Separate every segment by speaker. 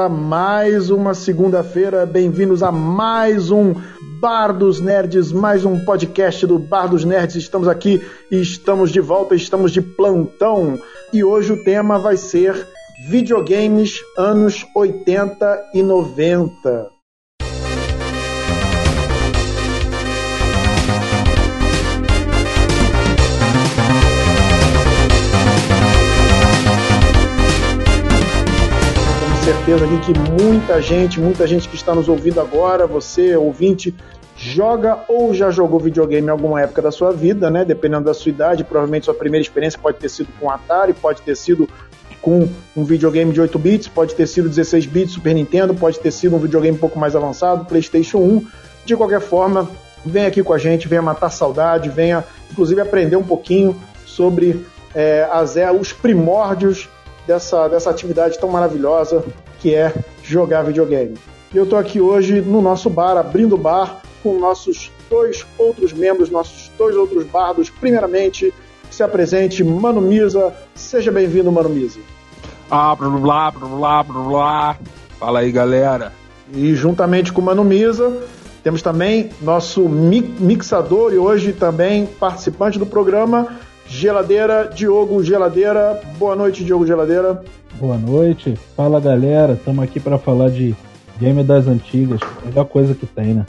Speaker 1: a mais uma segunda-feira, bem-vindos a mais um Bar dos Nerds, mais um podcast do Bar dos Nerds. Estamos aqui, estamos de volta, estamos de plantão e hoje o tema vai ser videogames anos 80 e 90. Certeza aqui que muita gente, muita gente que está nos ouvindo agora, você, ouvinte, joga ou já jogou videogame em alguma época da sua vida, né? Dependendo da sua idade, provavelmente sua primeira experiência pode ter sido com Atari, pode ter sido com um videogame de 8 bits, pode ter sido 16 bits, Super Nintendo, pode ter sido um videogame um pouco mais avançado, PlayStation 1. De qualquer forma, venha aqui com a gente, venha matar saudade, venha inclusive aprender um pouquinho sobre é, as, os primórdios dessa, dessa atividade tão maravilhosa que é jogar videogame. E eu estou aqui hoje no nosso bar, abrindo o bar, com nossos dois outros membros, nossos dois outros bardos. Primeiramente, se apresente, Mano Misa. Seja bem-vindo, Mano Misa.
Speaker 2: Ah, blá, blá, blá, blá, blá. Fala aí, galera.
Speaker 1: E juntamente com o Mano Misa, temos também nosso mixador e hoje também participante do programa, Geladeira, Diogo Geladeira. Boa noite, Diogo Geladeira.
Speaker 3: Boa noite. Fala galera, estamos aqui para falar de game das antigas, melhor coisa que tem, né?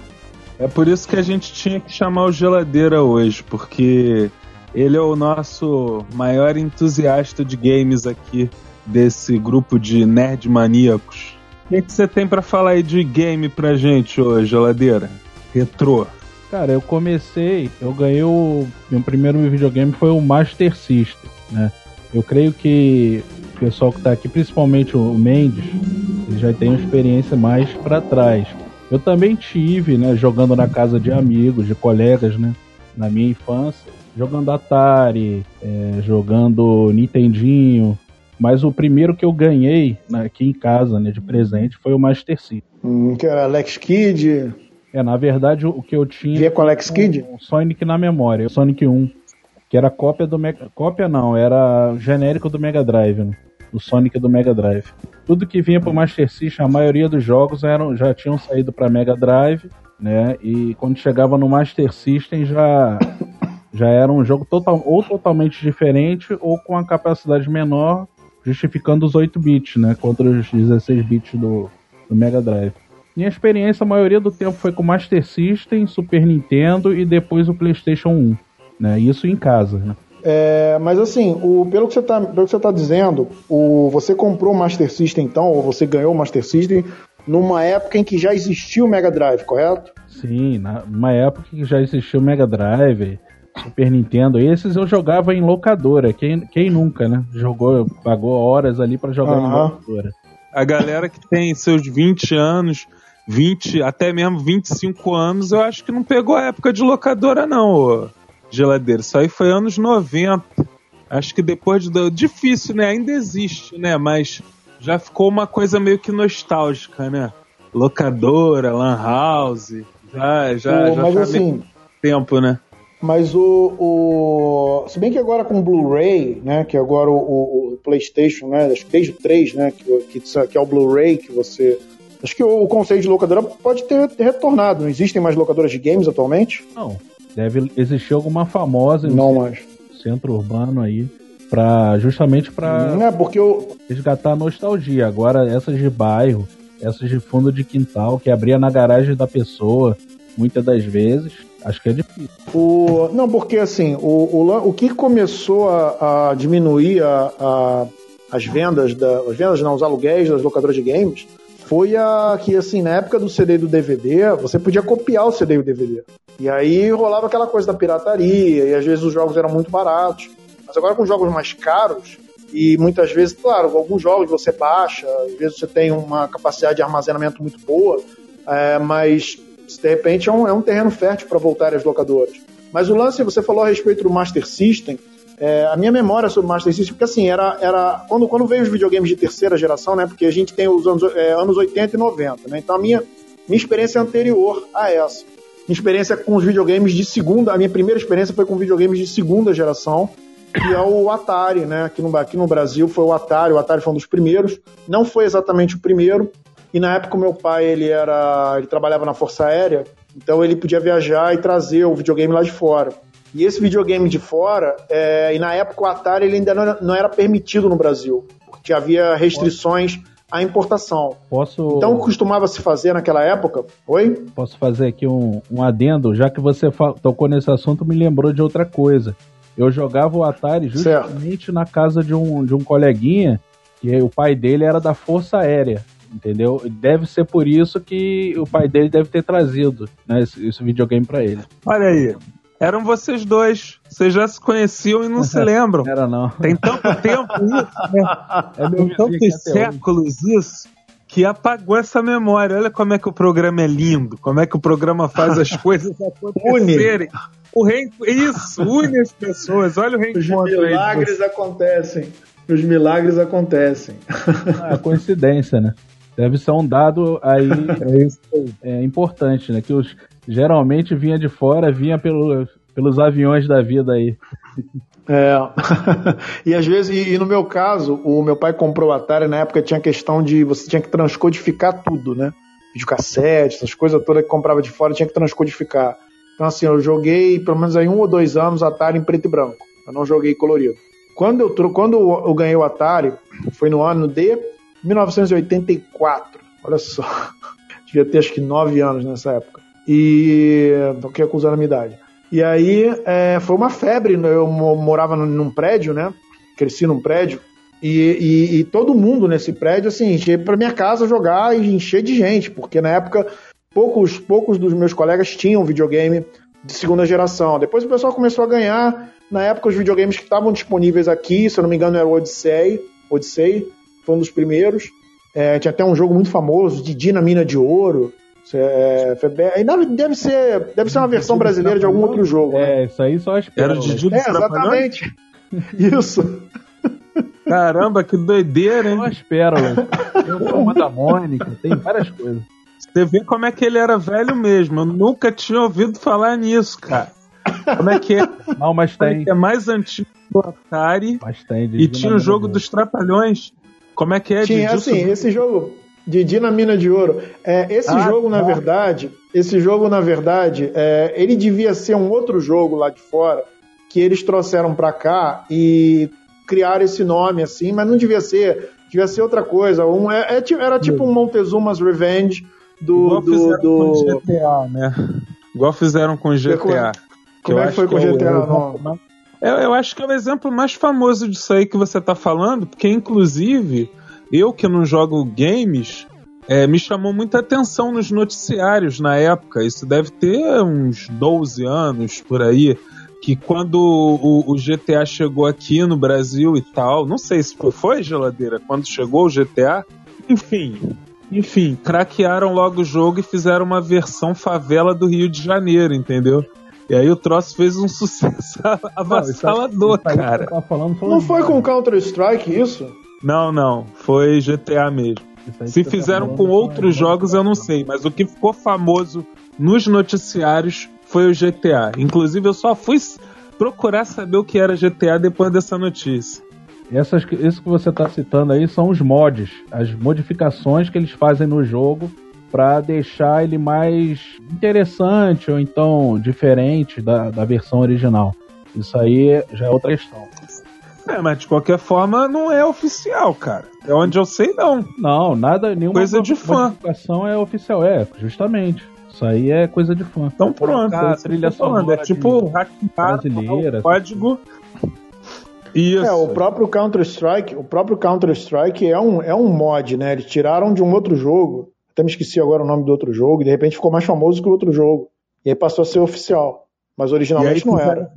Speaker 2: É por isso que a gente tinha que chamar o Geladeira hoje, porque ele é o nosso maior entusiasta de games aqui desse grupo de nerd maníacos. O que, você tem para falar aí de game pra gente hoje, Geladeira? Retrô.
Speaker 3: Cara, eu comecei, eu ganhei o meu primeiro videogame foi o Master System, né? Eu creio que o pessoal que está aqui, principalmente o Mendes, ele já tem uma experiência mais para trás. Eu também tive, né, jogando na casa de amigos, de colegas, né, na minha infância, jogando Atari, é, jogando Nintendinho, mas o primeiro que eu ganhei né, aqui em casa, né, de presente, foi o Master System.
Speaker 1: Hum, que era Alex Kidd.
Speaker 3: É, na verdade, o que eu tinha.
Speaker 1: Via com Alex Kidd?
Speaker 3: Um Sonic na memória, o Sonic 1 que era cópia do Mega... cópia não, era genérico do Mega Drive, né? do Sonic do Mega Drive. Tudo que vinha para o Master System, a maioria dos jogos eram já tinham saído para Mega Drive, né? E quando chegava no Master System já já era um jogo total, ou totalmente diferente ou com a capacidade menor, justificando os 8 bits, né, contra os 16 bits do, do Mega Drive. Minha experiência, a maioria do tempo foi com Master System, Super Nintendo e depois o PlayStation 1 né? Isso em casa, né?
Speaker 1: É, mas assim, o, pelo que você está tá dizendo, o, você comprou o Master System então, ou você ganhou o Master System numa época em que já existia o Mega Drive, correto?
Speaker 3: Sim, numa época que já existia o Mega Drive, Super Nintendo. Esses eu jogava em locadora. Quem, quem nunca, né? Jogou, pagou horas ali para jogar uhum. em locadora.
Speaker 2: A galera que tem seus 20 anos, 20, até mesmo 25 anos, eu acho que não pegou a época de locadora, não geladeira. Isso aí foi anos 90. Acho que depois do. Difícil, né? Ainda existe, né? Mas já ficou uma coisa meio que nostálgica, né? Locadora, Lan House. Já, já, já
Speaker 1: mas assim,
Speaker 2: tempo, né?
Speaker 1: Mas o, o. Se bem que agora com o Blu-ray, né? Que agora o, o, o, PlayStation, né? Acho que desde o 3, né? Que, que, que é o Blu-ray que você. Acho que o, conceito de locadora pode ter, ter retornado. Não existem mais locadoras de games atualmente?
Speaker 3: Não. Deve existir alguma famosa
Speaker 1: não mais.
Speaker 3: centro urbano aí para justamente para
Speaker 1: é porque eu
Speaker 3: resgatar a nostalgia. Agora essas de bairro, essas de fundo de quintal que abria na garagem da pessoa, muitas das vezes, acho que é difícil.
Speaker 1: O, não, porque assim, o, o, o que começou a, a diminuir a, a, as vendas, da, as vendas não, os aluguéis das locadoras de games, foi a que, assim, na época do CD e do DVD, você podia copiar o CD e o DVD. E aí rolava aquela coisa da pirataria, e às vezes os jogos eram muito baratos. Mas agora com jogos mais caros, e muitas vezes, claro, alguns jogos você baixa, às vezes você tem uma capacidade de armazenamento muito boa, é, mas de repente é um, é um terreno fértil para voltar às locadoras. Mas o lance, você falou a respeito do Master System, é, a minha memória sobre Master System, porque assim, era, era quando, quando veio os videogames de terceira geração, né? Porque a gente tem os anos, é, anos 80 e 90, né? Então a minha, minha experiência é anterior a essa. Minha experiência com os videogames de segunda, a minha primeira experiência foi com videogames de segunda geração, que é o Atari, né? Aqui no, aqui no Brasil foi o Atari, o Atari foi um dos primeiros, não foi exatamente o primeiro, e na época o meu pai, ele era, ele trabalhava na Força Aérea, então ele podia viajar e trazer o videogame lá de fora. E esse videogame de fora, é, e na época o Atari ele ainda não era, não era permitido no Brasil, porque havia restrições à importação.
Speaker 3: Posso.
Speaker 1: Então costumava se fazer naquela época. Oi?
Speaker 3: Posso fazer aqui um, um adendo? Já que você tocou nesse assunto, me lembrou de outra coisa. Eu jogava o Atari justamente certo. na casa de um, de um coleguinha, que o pai dele era da Força Aérea entendeu? Deve ser por isso que o pai dele deve ter trazido né, esse, esse videogame para ele.
Speaker 2: Olha aí, eram vocês dois. Vocês já se conheciam e não se lembram.
Speaker 3: Era não.
Speaker 2: Tem tanto tempo isso, né? É Tem tantos séculos isso que apagou essa memória. Olha como é que o programa é lindo, como é que o programa faz as coisas acontecerem. O rei, isso, une as pessoas. Olha o reencontro
Speaker 1: Os milagres acontecem. Os milagres acontecem.
Speaker 3: Ah, coincidência, né? Deve ser um dado aí é, é importante, né? Que os, geralmente vinha de fora, vinha pelo, pelos aviões da vida aí.
Speaker 1: É. e às vezes, e, e, no meu caso, o meu pai comprou o Atari, na época tinha questão de você tinha que transcodificar tudo, né? Videocassete, essas coisas todas que comprava de fora tinha que transcodificar. Então, assim, eu joguei pelo menos aí um ou dois anos Atari em preto e branco. Eu não joguei colorido. Quando eu, quando eu ganhei o Atari, foi no ano de 1984. Olha só. Devia ter acho que nove anos nessa época. E. Tô aqui acusando a minha idade. E aí é, foi uma febre. Eu morava num prédio, né? Cresci num prédio. E, e, e todo mundo nesse prédio, assim, encher para minha casa jogar e encher de gente, porque na época poucos, poucos dos meus colegas tinham videogame de segunda geração. Depois o pessoal começou a ganhar. Na época, os videogames que estavam disponíveis aqui, se eu não me engano, era o Odyssey. Odyssey foi um dos primeiros. É, tinha até um jogo muito famoso, Didi na Mina de Ouro. É, deve ser, deve ser uma versão brasileira de algum outro jogo.
Speaker 3: É, né? isso aí só as
Speaker 2: Era o Didi
Speaker 1: É, exatamente. Isso.
Speaker 2: Caramba, que doideira, hein?
Speaker 3: Só as pérolas. Tem uma da Mônica, tem várias coisas.
Speaker 2: Você vê como é que ele era velho mesmo. Eu nunca tinha ouvido falar nisso, cara. Como é que é?
Speaker 3: Não, mas tem.
Speaker 2: É mais antigo do Atari.
Speaker 3: Mas tem.
Speaker 2: E tinha o jogo dos Trapalhões. Como é que é?
Speaker 1: Tinha, assim, esse jogo. Didi na Mina de Ouro. É, esse ah, jogo, tá. na verdade, esse jogo, na verdade, é, ele devia ser um outro jogo lá de fora que eles trouxeram para cá e criaram esse nome assim, mas não devia ser, devia ser outra coisa. Um, é, é, era tipo um Montezuma's Revenge do.
Speaker 2: Igual do, GTA, né? Igual fizeram com GTA.
Speaker 1: Como é que foi com o GTA? Não?
Speaker 2: Eu, eu acho que é o exemplo mais famoso disso aí que você está falando, porque inclusive eu que não jogo games, é, me chamou muita atenção nos noticiários na época. Isso deve ter uns 12 anos por aí. Que quando o, o, GTA chegou aqui no Brasil e tal, não sei se foi, foi geladeira, quando chegou o GTA, enfim, enfim, craquearam logo o jogo e fizeram uma versão favela do Rio de Janeiro, entendeu? E aí o troço fez um sucesso avassalador, não, cara.
Speaker 1: Tá falando, não foi com Counter-Strike isso?
Speaker 2: Não, não. Foi GTA mesmo. Se tá fizeram tá com outros jogos, eu não sei. Mas o que ficou famoso nos noticiários foi o GTA. Inclusive, eu só fui procurar saber o que era GTA depois dessa notícia.
Speaker 3: Essas, isso que você está citando aí são os mods, as modificações que eles fazem no jogo para deixar ele mais interessante ou então diferente da, da versão original. Isso aí já é outra questão.
Speaker 2: É, mas de qualquer forma não é oficial, cara. É onde eu sei, não.
Speaker 3: Não, nada, nenhuma
Speaker 2: coisa de fã.
Speaker 3: modificação é oficial, é, justamente. Isso aí é coisa de fã.
Speaker 2: Então pronto, a trilha sonora é tipo brasileira,
Speaker 1: código. Isso. É, o próprio Counter Strike, o próprio Counter Strike é um, é um mod, né? Eles tiraram de um outro jogo até me esqueci agora o nome do outro jogo, e de repente ficou mais famoso que o outro jogo. E aí passou a ser oficial. Mas originalmente não era.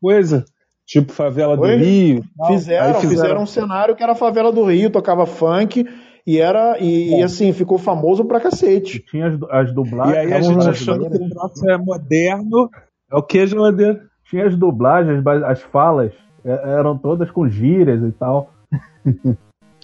Speaker 2: Coisa? Tipo Favela Oi? do Rio.
Speaker 1: Fizeram, fizeram, fizeram um cenário que era a Favela do Rio, tocava funk. E era, e, e, assim, ficou famoso pra cacete.
Speaker 3: E tinha as, as dublagens.
Speaker 2: E aí a gente achando que o troço é moderno. É o que, moderno?
Speaker 3: Tinha as dublagens, as falas é, eram todas com gírias e tal.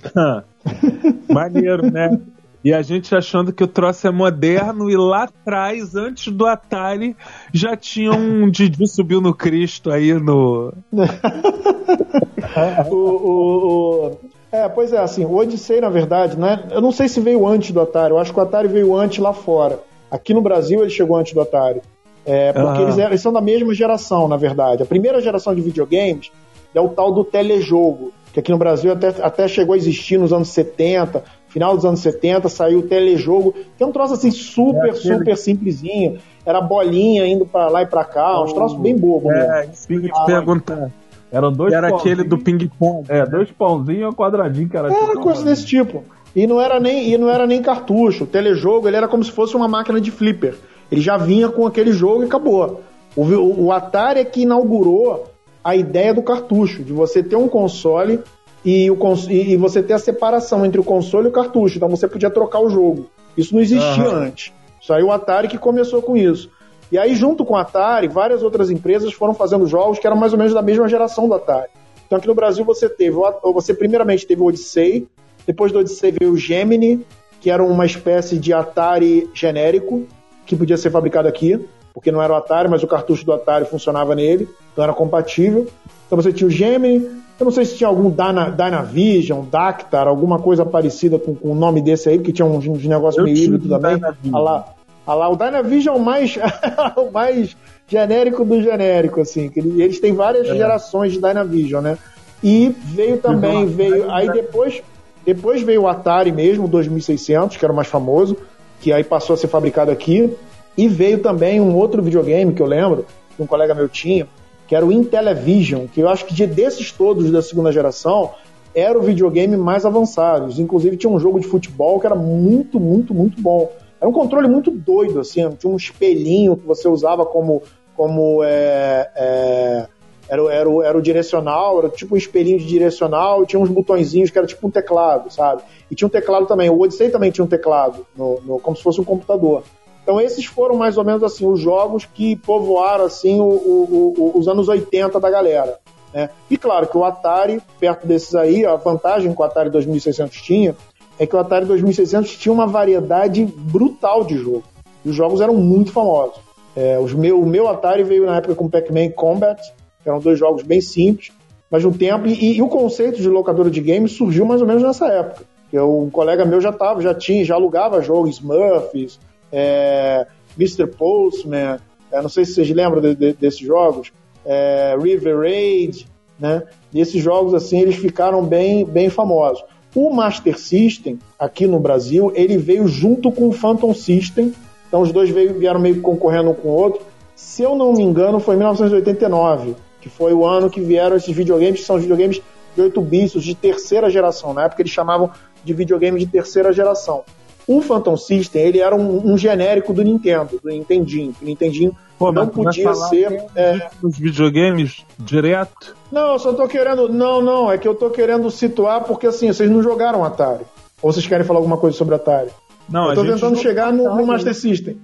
Speaker 2: Maneiro, né? E a gente achando que o troço é moderno e lá atrás, antes do Atari, já tinha um Didi subiu no Cristo aí no.
Speaker 1: o, o, o, é, pois é, assim, o Odyssey, na verdade, né? Eu não sei se veio antes do Atari, eu acho que o Atari veio antes lá fora. Aqui no Brasil ele chegou antes do Atari. É, porque eles, eles, são da mesma geração, na verdade. A primeira geração de videogames é o tal do telejogo, que aqui no Brasil até, até chegou a existir nos anos 70, final dos anos 70, saiu o telejogo, que é um troço assim super, é super simplesinho. Era bolinha indo para lá e para cá, uns troços bem bobo.
Speaker 2: É, te perguntar.
Speaker 3: Eram dois
Speaker 2: Era aquele do ping-pong.
Speaker 3: É, dois pãozinhos e um quadradinho que era.
Speaker 1: Era tipo coisa desse tipo. E não era nem, e não era nem cartucho. O telejogo ele era como se fosse uma máquina de flipper. Ele já vinha com aquele jogo e acabou. O, o, o Atari é que inaugurou a ideia do cartucho, de você ter um console e, o, e, você ter a separação entre o console e o cartucho. Então você podia trocar o jogo. Isso não existia uhum. antes. Só aí o Atari que começou com isso. E aí, junto com o Atari, várias outras empresas foram fazendo jogos que eram mais ou menos da mesma geração do Atari. Então aqui no Brasil você teve, você primeiramente teve o Odyssey, depois do Odyssey veio o Gemini, que era uma espécie de Atari genérico, que podia ser fabricado aqui, porque não era o Atari, mas o cartucho do Atari funcionava nele, então era compatível. Então você tinha o Gemini, eu não sei se tinha algum Dyna, Dynavision, Dactar, alguma coisa parecida com, com o nome desse aí, porque tinha uns, uns negócios meio híbrido também. Olha lá, olha lá, o Dynavision é o mais, o mais genérico do genérico, assim. Que eles têm várias é. gerações de Dynavision, né? E veio também, veio. Aí depois, depois veio o Atari mesmo, 2600, que era o mais famoso, que aí passou a ser fabricado aqui. E veio também um outro videogame que eu lembro, que um colega meu tinha, que era o Intellivision, que eu acho que de desses todos da segunda geração, era o videogame mais avançado. Inclusive tinha um jogo de futebol que era muito, muito, muito bom. Era um controle muito doido, assim, tinha um espelhinho que você usava como, como é, é, era, era, era o direcional, era tipo um espelhinho de direcional, tinha uns botõezinhos que era tipo um teclado, sabe? E tinha um teclado também, o Odyssey também tinha um teclado, no, no, como se fosse um computador. Então esses foram mais ou menos assim os jogos que povoaram assim o, o, o, os anos 80 da galera. Né? E claro que o Atari, perto desses aí, a vantagem que o Atari 2600 tinha é que o Atari 2600 tinha uma variedade brutal de jogo. E os jogos eram muito famosos. É, os meu, o meu Atari veio na época com Pac-Man Combat, que eram dois jogos bem simples, mas um tempo. E, e, o conceito de locadora de games surgiu mais ou menos nessa época. Que um colega meu já tava, já tinha, já alugava jogos Smurfs, é, Mr. Postman, é, não sei se vocês lembram de, de, desses jogos, é, River Raid, né? E esses jogos assim eles ficaram bem, bem famosos. O Master System aqui no Brasil ele veio junto com o Phantom System, então os dois veio, vieram meio concorrendo um com o outro. Se eu não me engano, foi em 1989, que foi o ano que vieram esses videogames, que são videogames de 8 bits, de terceira geração. Na época eles chamavam de videogame de terceira geração. O Phantom System, ele era um, um genérico do Nintendo, do Nintendinho. O Nintendinho Pô, não podia ser.
Speaker 2: É... Os videogames direto?
Speaker 1: Não, eu só tô querendo. Não, não, é que eu tô querendo situar porque assim, vocês não jogaram Atari. Ou vocês querem falar alguma coisa sobre Atari?
Speaker 2: Não,
Speaker 1: eu tô tentando chegar no, no, Master System.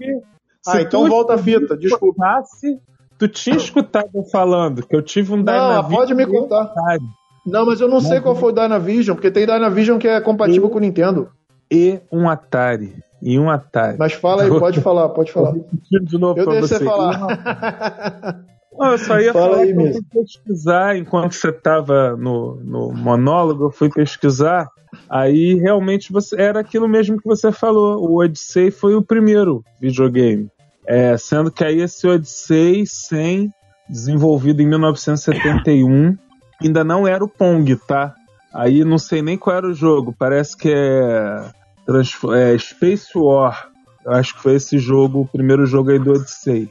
Speaker 1: ah, então volta a fita, desculpa.
Speaker 2: Tu tinha escutado falando que eu tive um
Speaker 1: Não, pode me contar. Atari. Não, mas eu não, não sei qual foi o Dynavision, porque tem Dynavision que é compatível com o Nintendo
Speaker 2: e um Atari. E um Atari.
Speaker 1: Mas fala aí, pode falar, pode falar.
Speaker 2: De novo eu deixo você falar. Não, eu só ia Fala falar aí eu fui pesquisar enquanto você estava no, no monólogo, eu fui pesquisar. Aí realmente você era aquilo mesmo que você falou. O Odyssey foi o primeiro videogame. É, sendo que aí esse Odyssey 100, desenvolvido em 1971, ainda não era o Pong, tá? Aí não sei nem qual era o jogo, parece que é, é Space War. Eu acho que foi esse jogo, o primeiro jogo aí do Odyssey.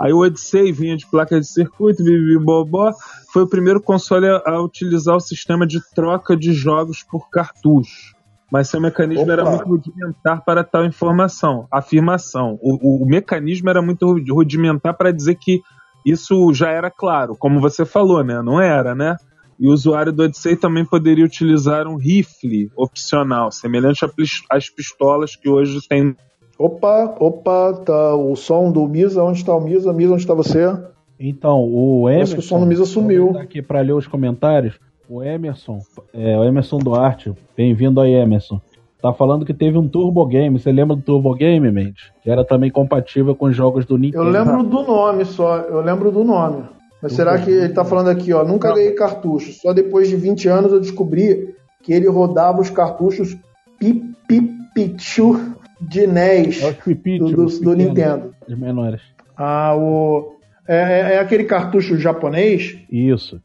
Speaker 2: Aí o Odyssey vinha de placa de circuito, bibibobó, foi o primeiro console a, a, utilizar o sistema de troca de jogos por cartucho. Mas seu mecanismo Opa. era muito rudimentar para tal informação, afirmação. O, o, o mecanismo era muito rudimentar para dizer que isso já era claro, como você falou, né? Não era, né? E o usuário do Odyssey também poderia utilizar um rifle opcional, semelhante às pistolas que hoje tem.
Speaker 1: Opa, opa, tá o som do Misa, onde está o Misa? Misa, onde está você?
Speaker 3: Então, o Emerson. Acho que
Speaker 1: o som do Misa sumiu.
Speaker 3: aqui para ler os comentários. O Emerson, é, o Emerson Duarte, bem-vindo aí, Emerson. Tá falando que teve um Turbo Game. Você lembra do Turbo Game, Mendes? Que era também compatível com jogos do Nintendo.
Speaker 1: Eu lembro do nome só. Eu lembro do nome. Mas será que ele tá falando aqui, ó? Nunca ganhei cartucho. Só depois de 20 anos eu descobri que ele rodava os cartuchos Pipichu de NES
Speaker 3: É Pipichu,
Speaker 1: do, Nintendo.
Speaker 3: Os menores.
Speaker 1: Ah, o. É, é- é aquele cartucho japonês.
Speaker 3: Isso.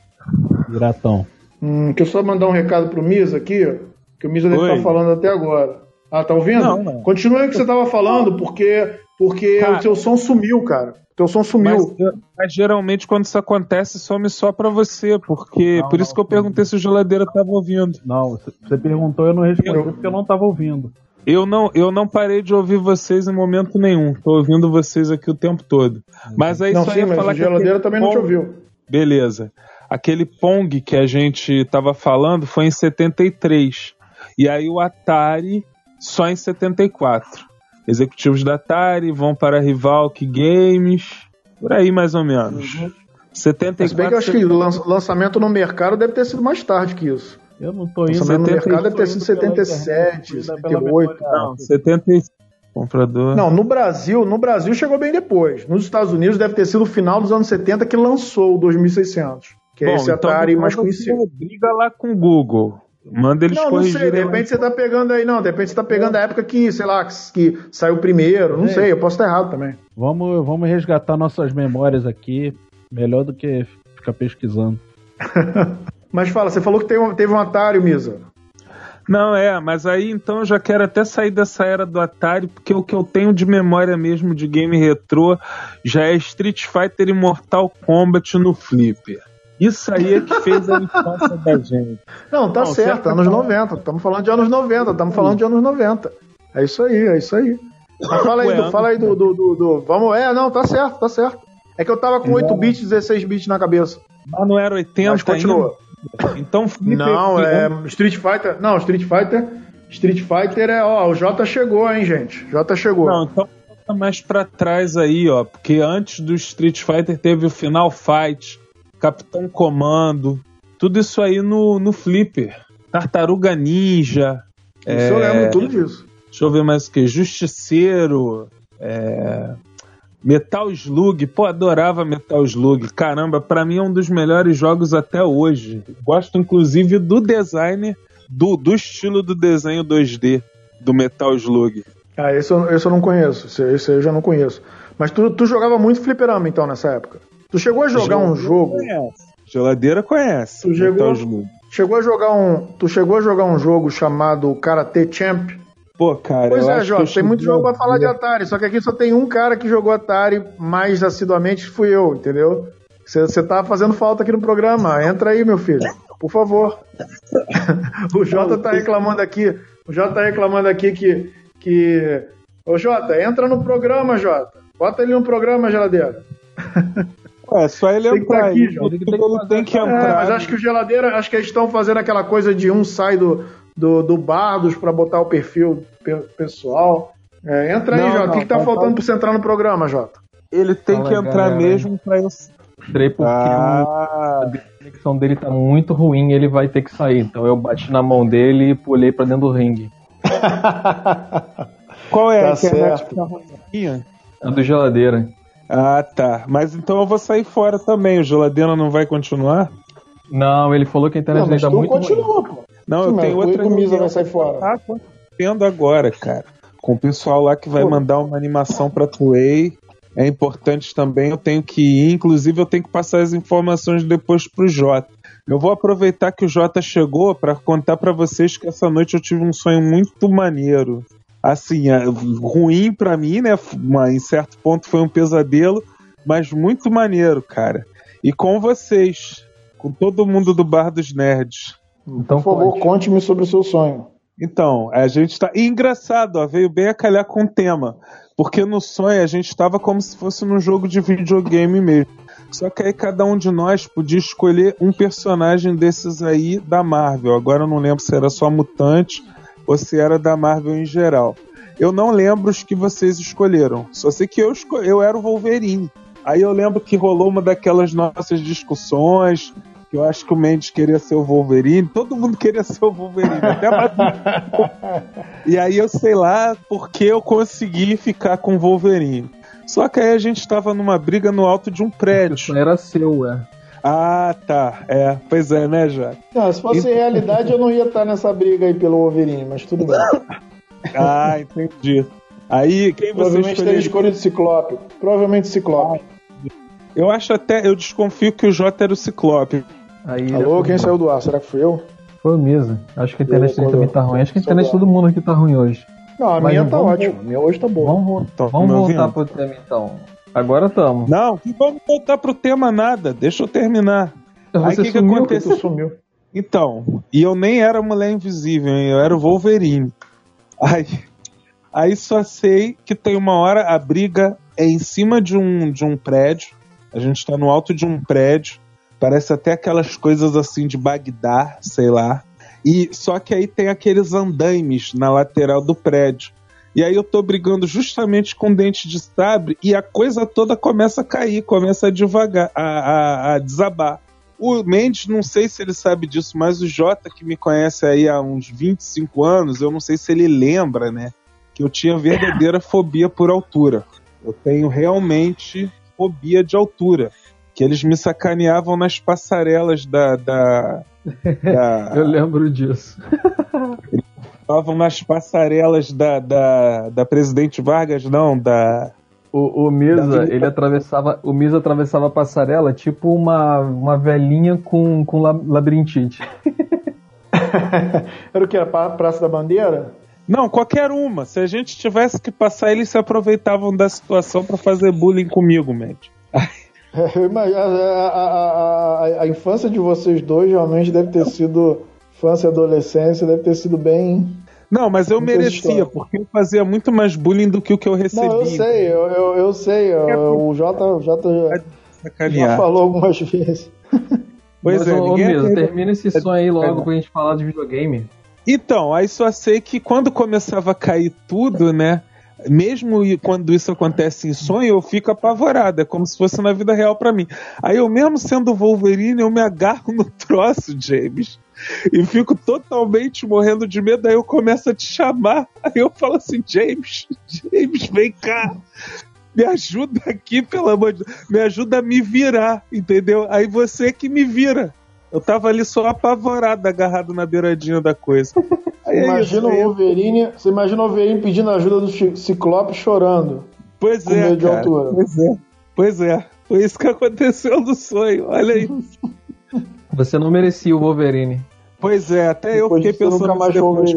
Speaker 3: Piratão.
Speaker 1: Hum, deixa eu só mandar um recado pro Misa aqui, ó, que o Misa deve estar falando até agora. Ah, tá ouvindo?
Speaker 2: Não, não.
Speaker 1: Continua aí o que você tava falando, porque, porque
Speaker 2: Cara.
Speaker 1: o seu som sumiu, cara. O teu som sumiu.
Speaker 2: Mas, mas geralmente quando isso acontece, some só pra você, porque
Speaker 3: Não,
Speaker 2: por isso que eu perguntei se o geladeira tava ouvindo.
Speaker 3: Não, você- perguntou, eu não respondi
Speaker 2: Eu-
Speaker 3: porque eu não tava ouvindo.
Speaker 2: Eu não, eu não parei de ouvir vocês em momento nenhum. Tô ouvindo vocês aqui o tempo todo. Mas aí
Speaker 1: não,
Speaker 2: só
Speaker 1: sim,
Speaker 2: ia
Speaker 1: mas
Speaker 2: falar
Speaker 1: o
Speaker 2: que
Speaker 1: geladeira também não te
Speaker 2: Pong-
Speaker 1: ouviu.
Speaker 2: Beleza. Aquele Pong que a gente tava falando foi em 73. E aí o Atari só em 74. Executivos da Atari vão para a Rivalk Games, por aí mais ou menos.
Speaker 1: Uhum.
Speaker 2: 74.
Speaker 1: Se bem que eu acho que o lan- lançamento no mercado deve ter sido mais tarde que isso.
Speaker 3: Eu não tô indo.
Speaker 1: Lançamento no
Speaker 2: 70
Speaker 1: mercado deve ter sido
Speaker 3: tô indo pela
Speaker 1: 77,
Speaker 3: internet, pela
Speaker 1: 78.
Speaker 3: memória.
Speaker 2: Não, 75. Comprador.
Speaker 1: Não, no Brasil, no Brasil chegou bem depois. Nos Estados Unidos deve ter sido o final dos anos 70 que lançou o 2600, que é
Speaker 2: Bom,
Speaker 1: esse
Speaker 2: então
Speaker 1: Atari mais conhecido.
Speaker 2: Briga lá com o Google. Manda eles
Speaker 1: Não, não sei, de repente você tá pegando aí, não, de repente você tá pegando a época que, sei lá, que, que saiu primeiro, não
Speaker 3: É.
Speaker 1: sei, eu posso estar errado também.
Speaker 3: Vamos, vamos resgatar nossas memórias aqui. Melhor do que ficar pesquisando.
Speaker 1: Mas fala, você falou que teve um, teve um Atari, Misa.
Speaker 2: Não, é, mas aí então eu já quero até sair dessa era do Atari, porque o que eu tenho de memória mesmo de game retrô já é Street Fighter e Mortal Kombat no Flipper. Isso aí é que fez a infância da gente.
Speaker 1: Não, tá
Speaker 2: Não,
Speaker 1: certo, anos
Speaker 2: não.
Speaker 1: 90. Estamos falando de anos 90, estamos falando de anos 90. É isso aí, é isso aí. Mas fala aí,
Speaker 2: Ué,
Speaker 1: do, fala aí do, do, do, do- Vamos, é, não, tá certo, tá certo. É que eu tava com 8 bits, 16 bits na cabeça.
Speaker 2: Ah, não era 80
Speaker 1: Mas continua.
Speaker 2: ainda? Então.
Speaker 1: Não, é Street Fighter. Não, Street Fighter. Street Fighter é, ó, o J chegou, hein, gente. J chegou.
Speaker 2: Não, então mais pra trás aí, ó, porque antes do Street Fighter teve o Final Fight, Capitão Comando, tudo isso aí no, no Flipper. Tartaruga Ninja,
Speaker 1: Isso eu lembro tudo disso.
Speaker 2: deixa eu ver mais o que, Justiceiro, é, Metal Slug, pô, adorava Metal Slug, caramba, pra mim é um dos melhores jogos até hoje. Gosto inclusive do design, do, do estilo do desenho 2D do Metal Slug.
Speaker 1: Ah, esse eu, esse eu não conheço. Esse, esse eu já não conheço. Mas tu, tu jogava muito fliperama, então, nessa época. Tu chegou a jogar um jogo.
Speaker 2: Conhece. Geladeira conhece.
Speaker 1: Tu
Speaker 2: Slug.
Speaker 1: Chegou a jogar um. Tu chegou a jogar um jogo chamado Karate Champ?
Speaker 2: Pô, cara.
Speaker 1: Pois
Speaker 2: eu
Speaker 1: é,
Speaker 2: acho
Speaker 1: Jota,
Speaker 2: que eu
Speaker 1: tem muito jogo pra falar de Atari, só que aqui só tem um cara que jogou Atari mais assiduamente, fui eu, entendeu? Você tá fazendo falta aqui no programa. Entra aí, meu filho. Por favor. o Jota tá reclamando aqui. O Jota tá reclamando aqui que. que... Ô, Jota, entra no programa, Jota. Bota ele no programa, geladeira.
Speaker 2: É, só ele
Speaker 1: Tem que tá
Speaker 2: entrar
Speaker 1: aqui,
Speaker 2: aí.
Speaker 1: João.
Speaker 2: Ele tem, tem que
Speaker 1: É,
Speaker 2: entrar.
Speaker 1: mas acho que o geladeira, acho que eles estão fazendo aquela coisa de um sai do, do, do Bardos pra botar o perfil pe- pessoal. É, entra aí,
Speaker 2: Não,
Speaker 1: Jota. O que, que tá
Speaker 2: tá-
Speaker 1: faltando
Speaker 2: tá-
Speaker 1: pra você entrar no programa, Jota?
Speaker 2: Ele tem
Speaker 4: Fala,
Speaker 2: que entrar
Speaker 4: galera.
Speaker 2: mesmo pra eu.
Speaker 4: Entrei porque
Speaker 2: Ah,
Speaker 4: a conexão dele tá muito ruim e ele vai ter que sair. Então eu bati na mão dele e pulei pra dentro do ringue.
Speaker 2: qual é
Speaker 1: Tá
Speaker 2: a internet
Speaker 1: certo.
Speaker 2: que tá ruim?
Speaker 4: A do geladeira.
Speaker 2: Ah, tá. Mas então eu vou sair fora também. O geladeira não vai continuar?
Speaker 4: Não, ele falou que a internet dele tá muito ruim.
Speaker 1: pô.
Speaker 2: Não,
Speaker 1: Sim,
Speaker 2: eu tenho
Speaker 1: o
Speaker 2: outra.
Speaker 1: Misa
Speaker 2: reunião
Speaker 1: vai sair fora.
Speaker 2: Tá acontecendo agora, cara. Com o pessoal lá que vai
Speaker 1: Pô.
Speaker 2: mandar uma animação pra Toei. É importante também, eu tenho que ir. Inclusive, eu tenho que passar as informações depois pro Jota. Eu vou aproveitar que o Jota chegou pra contar pra vocês que essa noite eu tive um sonho muito maneiro. Assim, é, ruim pra mim, né? Uma- em certo ponto foi um pesadelo, mas muito maneiro, cara. E com vocês, com todo mundo do Bar dos Nerds.
Speaker 4: Então,
Speaker 1: Por favor,
Speaker 4: conte.
Speaker 1: conte-me sobre o seu sonho.
Speaker 2: Então, a gente tá. E engraçado, ó, veio bem a calhar com o tema. Porque no sonho a gente tava como se fosse num jogo de videogame mesmo. Só que aí cada um de nós podia escolher um personagem desses aí da Marvel. Agora eu não lembro se era só mutante ou se era da Marvel em geral. Eu não lembro os que vocês escolheram. Só sei que eu, esco- eu era o Wolverine. Aí eu lembro que rolou uma daquelas nossas discussões, Eu acho que o Mendes queria ser o Wolverine, todo mundo queria ser o Wolverine, até mais... E aí eu sei lá porque eu consegui ficar com o Wolverine. Só que aí a gente tava numa briga no alto de um prédio.
Speaker 4: Isso era seu, é.
Speaker 2: Ah, tá. É, pois é, né, já.
Speaker 1: Não, se fosse
Speaker 2: Então-
Speaker 1: realidade, eu não ia estar nessa briga aí pelo Wolverine, mas tudo bem.
Speaker 2: Ah, entendi. Aí, quem você escolheria?
Speaker 1: escolhido Ciclope. Provavelmente Ciclope.
Speaker 2: Eu acho até, eu desconfio que o Jota era o Ciclope.
Speaker 4: Aí
Speaker 1: Alô, quem saiu do ar? Será que fui eu?
Speaker 4: Foi o Misa. Acho que a internet dele também tá ruim. Acho que a internet de
Speaker 1: do-
Speaker 4: todo mundo aqui tá ruim hoje.
Speaker 1: Não, a
Speaker 4: Mas
Speaker 1: minha tá ótima. A minha hoje tá boa.
Speaker 4: Vamos, vamos voltar
Speaker 2: ouvindo?
Speaker 4: pro tema então. Agora tamo.
Speaker 2: Não, que vamos voltar pro tema nada. Deixa eu terminar. Aí
Speaker 4: Você
Speaker 2: que que aconteceu?
Speaker 1: Sumiu.
Speaker 2: Então, e eu nem era mulher invisível, hein? eu era o Wolverine. Aí, aí só sei que tem uma hora a briga é em cima de um, de um prédio. A gente tá no alto de um prédio. Parece até aquelas coisas assim de Bagdá, sei lá. E só que aí tem aqueles andaimes na lateral do prédio. E aí eu tô brigando justamente com dente de sabre e a coisa toda começa a cair, começa a devagar, a, a- a desabar. O Mendes, não sei se ele sabe disso, mas o Jota, que me conhece aí há uns 25 anos, eu não sei se ele lembra, né? Que eu tinha verdadeira fobia por altura. Eu tenho realmente fobia de altura. Que eles me sacaneavam nas passarelas da. da, da
Speaker 4: Eu lembro disso.
Speaker 2: estavam nas passarelas da, da, da Presidente Vargas, não, da.
Speaker 4: O, o Misa,
Speaker 2: Da-
Speaker 4: ele atravessava, o Misa atravessava a passarela tipo uma, uma velhinha com, com la- labirintite.
Speaker 1: Era o que? A pra- Praça da Bandeira?
Speaker 2: Não, qualquer uma. Se a gente tivesse que passar, eles se aproveitavam da situação para fazer bullying comigo,
Speaker 1: a, a- a- a- a infância de vocês dois realmente deve ter sido. Infância e adolescência deve ter sido bem.
Speaker 2: Não, mas eu merecia, porque eu fazia muito mais bullying do que o que eu recebia.
Speaker 1: Não, eu sei, eu, eu, eu sei. eu- o Jota, o Jota já, já falou algumas vezes.
Speaker 2: Pois
Speaker 4: Mas,
Speaker 2: é,
Speaker 4: ô,
Speaker 2: ninguém acredita.
Speaker 4: termina esse sonho aí logo pra gente falar de videogame.
Speaker 2: Então, aí só sei que quando começava a cair tudo, né? Mesmo quando isso acontece em sonho, eu fico apavorado. É como se fosse na vida real pra mim. Aí eu mesmo sendo Wolverine, eu me agarro no troço, James. E fico totalmente morrendo de medo. Aí eu começo a te chamar. Aí eu falo assim, James, James, vem cá. Me ajuda aqui, pelo amor de Deus. Me ajuda a me virar, entendeu? Aí você que me vira. Eu tava ali só apavorado, agarrado na beiradinha da coisa. Aí é
Speaker 1: Imagina
Speaker 2: isso,
Speaker 1: o Wolverine. Você imagina o Wolverine pedindo ajuda do Ciclope chorando.
Speaker 2: Pois
Speaker 1: com
Speaker 2: é,
Speaker 1: medo de
Speaker 2: cara.
Speaker 1: altura.
Speaker 2: Pois é. Pois é. Foi isso que aconteceu no sonho. Olha aí.
Speaker 4: Você não merecia o Wolverine.
Speaker 2: Pois é, até eu
Speaker 1: Depois
Speaker 2: fiquei
Speaker 1: disso,
Speaker 2: pensando
Speaker 1: nunca mais
Speaker 2: depois.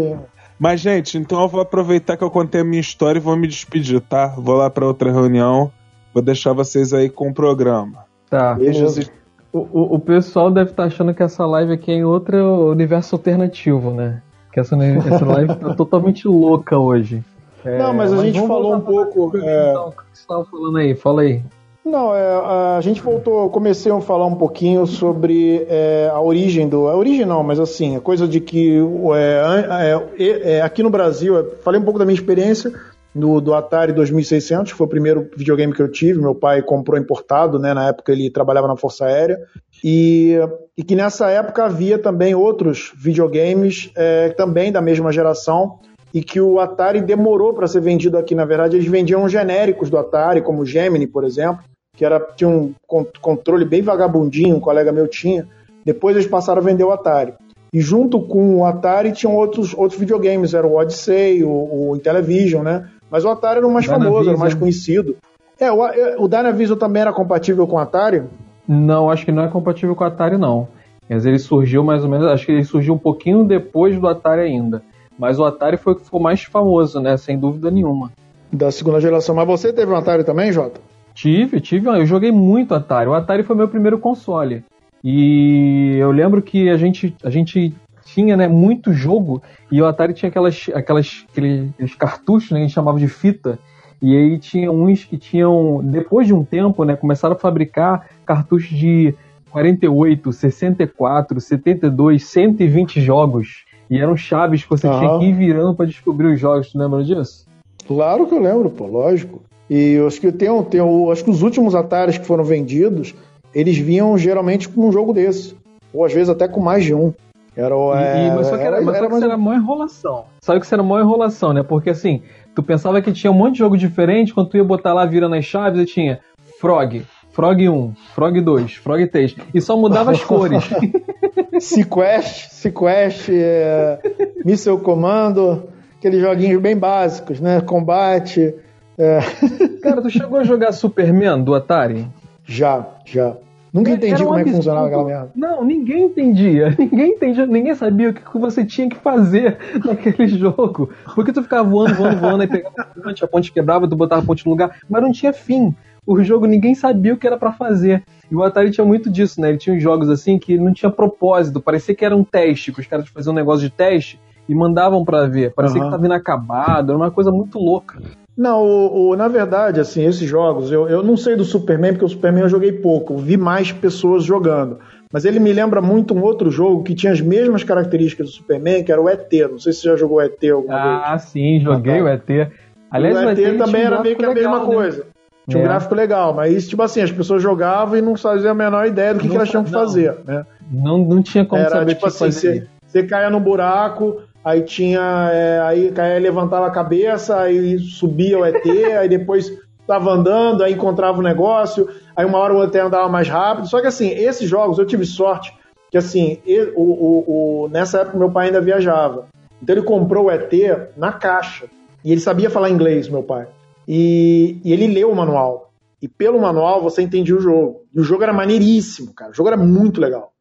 Speaker 2: Mas, gente, então eu vou aproveitar que eu contei a minha história e vou me despedir, tá? Vou lá pra outra reunião. Vou deixar vocês aí com o programa.
Speaker 4: Tá.
Speaker 2: Beijos e
Speaker 4: O, o, o pessoal deve estar achando que essa live aqui é em outro universo alternativo, né? Que essa, essa live tá totalmente louca hoje. É,
Speaker 1: Não, mas a gente
Speaker 4: vamos
Speaker 1: falou um pouco. é,
Speaker 4: Então, o que você estava falando aí? Fala aí.
Speaker 1: Não, é, a gente voltou, comecei a falar um pouquinho sobre é, a origem do. A origem não, mas assim, a coisa de que é, é, é, aqui no Brasil, eu falei um pouco da minha experiência do, do Atari 2600, que foi o primeiro videogame que eu tive. Meu pai comprou importado, né? Na época ele trabalhava na Força Aérea. E, e que nessa época havia também outros videogames é, também da mesma geração e que o Atari demorou para ser vendido aqui. Na verdade, eles vendiam genéricos do Atari, como o Gemini, por exemplo, que era, tinha um con- controle bem vagabundinho, um colega meu tinha. Depois eles passaram a vender o Atari. E junto com o Atari tinham outros, outros videogames, era o Odyssey, o, o Intellivision, né? Mas o Atari era o mais
Speaker 4: Dynavision.
Speaker 1: famoso, era o mais conhecido. É, o, o Dynavision também era compatível com o Atari?
Speaker 4: Não, acho que não é compatível com o Atari, não. Mas ele surgiu mais ou menos, acho que ele surgiu um pouquinho depois do Atari ainda. Mas o Atari foi o que ficou mais famoso, né? Sem dúvida nenhuma.
Speaker 1: Da segunda geração. Mas você teve um Atari também, Jota?
Speaker 4: Tive, tive, eu joguei muito Atari. O Atari foi meu primeiro console. E eu lembro que a gente, a gente tinha né, muito jogo e o Atari tinha aquelas, aquelas, aqueles cartuchos né, que a gente chamava de fita. E aí tinha uns que tinham, depois de um tempo, né, começaram a fabricar cartuchos de 48, 64, 72, 120 jogos. E eram chaves que você tinha
Speaker 1: Aham.
Speaker 4: que ir virando para descobrir os jogos. Tu lembra disso?
Speaker 1: Claro que eu lembro, pô, lógico. E eu acho que tem, tem acho que os últimos Ataris que foram vendidos, eles vinham geralmente com um jogo desse. ou às vezes até com mais de um.
Speaker 4: Era, é, e, mas só que era, era, mas era, era mó enrolação. Só que isso era mó enrolação, né? Porque assim, tu pensava que tinha um monte de jogo diferente, quando tu ia botar lá vira nas chaves, e tinha Frog, Frog 1, Frog 2, Frog 3. E só mudava as cores.
Speaker 1: Sequest, Sequest, é, Missile Comando, aqueles joguinhos bem básicos, né? Combate. É.
Speaker 4: Cara, tu chegou a jogar Superman do Atari?
Speaker 1: Já, já. Nunca entendi um como é que funcionava aquela merda.
Speaker 4: Não, ninguém entendia. Ninguém entendia, ninguém sabia o que você tinha que fazer naquele jogo. Porque tu ficava voando, voando, voando, aí pegava a ponte, a ponte quebrava, tu botava a ponte no lugar, mas não tinha fim. O jogo ninguém sabia o que era para fazer. E o Atari tinha muito disso, né? Ele tinha uns jogos assim que não tinha propósito, parecia que era um teste, que os caras faziam um negócio de teste e mandavam para ver. Parecia uhum. que tava inacabado, era uma coisa muito louca.
Speaker 1: Não, o, o, na verdade, assim, esses jogos, eu, eu não sei do Superman, porque o Superman eu joguei pouco, vi mais pessoas jogando. Mas ele me lembra muito um outro jogo que tinha as mesmas características do Superman, que era o ET. Não sei se você já jogou ET alguma
Speaker 4: ah, vez. Ah, sim, joguei ah, tá. o ET.
Speaker 1: Aliás, o ET, o ET também era meio que a legal, mesma né? coisa. Tinha é. um gráfico legal, mas tipo assim, as pessoas jogavam e não faziam a menor ideia do que, que elas tinham que fazer, né?
Speaker 4: Não, não tinha como
Speaker 1: era,
Speaker 4: saber
Speaker 1: tipo assim, você, você caia no buraco, aí tinha. É, aí caía, levantava a cabeça, aí subia o ET, aí depois tava andando, aí encontrava o um negócio, aí uma hora o ET andava mais rápido. Só que assim, esses jogos eu tive sorte que assim, ele, o, o, o, nessa época meu pai ainda viajava. Então ele comprou o ET na caixa. E ele sabia falar inglês, meu pai. E, e ele leu o manual. E pelo manual você entendia o jogo. E o jogo era maneiríssimo, cara. O jogo era muito legal.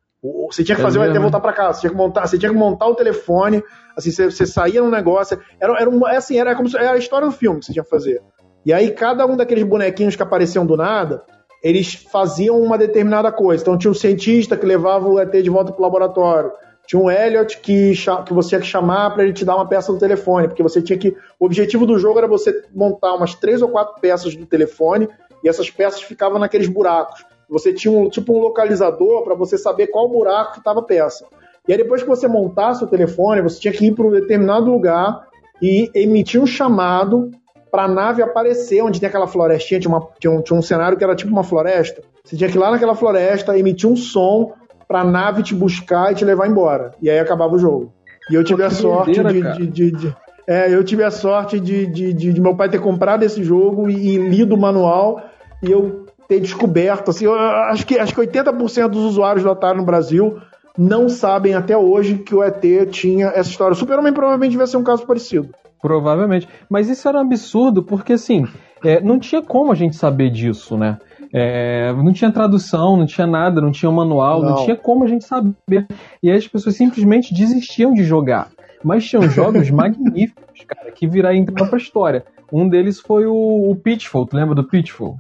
Speaker 1: Você tinha que fazer o ET voltar para casa, você tinha que montar, você tinha que montar o telefone, assim, você, você saía no negócio, era, era, uma, assim, era como se, era a história do filme que você tinha que fazer. E aí cada um daqueles bonequinhos que apareciam do nada, eles faziam uma determinada coisa. Então tinha um cientista que levava o ET de volta pro laboratório. Tinha um Elliot que, que você tinha que chamar para ele te dar uma peça do telefone, porque você tinha que. O objetivo do jogo era você montar umas três ou quatro peças do telefone e essas peças ficavam naqueles buracos. Você tinha um tipo um localizador para você saber qual buraco que estava a peça. E aí depois que você montasse o telefone, você tinha que ir para um determinado lugar e emitir um chamado para a nave aparecer onde tem aquela florestinha, tinha, uma, tinha, um, tinha um cenário que era tipo uma floresta. Você tinha que ir lá naquela floresta, emitir um som para a nave te buscar e te levar embora. E aí acabava o jogo. E eu tive a sorte de, de, de, é, eu tive a sorte de, de, de, meu pai ter comprado esse jogo e, e lido o manual e eu ter descoberto, assim, acho que, acho que 80% dos usuários do Atari no Brasil não sabem até hoje que o ET tinha essa história. O Super-Homem provavelmente devia ser um caso parecido.
Speaker 4: Provavelmente. Mas isso era um absurdo, porque assim, é, não tinha como a gente saber disso, né? É, não tinha tradução, não tinha nada, não tinha manual, não. não tinha como a gente saber. E aí as pessoas simplesmente desistiam de jogar. Mas tinham jogos magníficos, cara, que viraram entrar pra história. Um deles foi o, o Pitfall, tu lembra do Pitfall?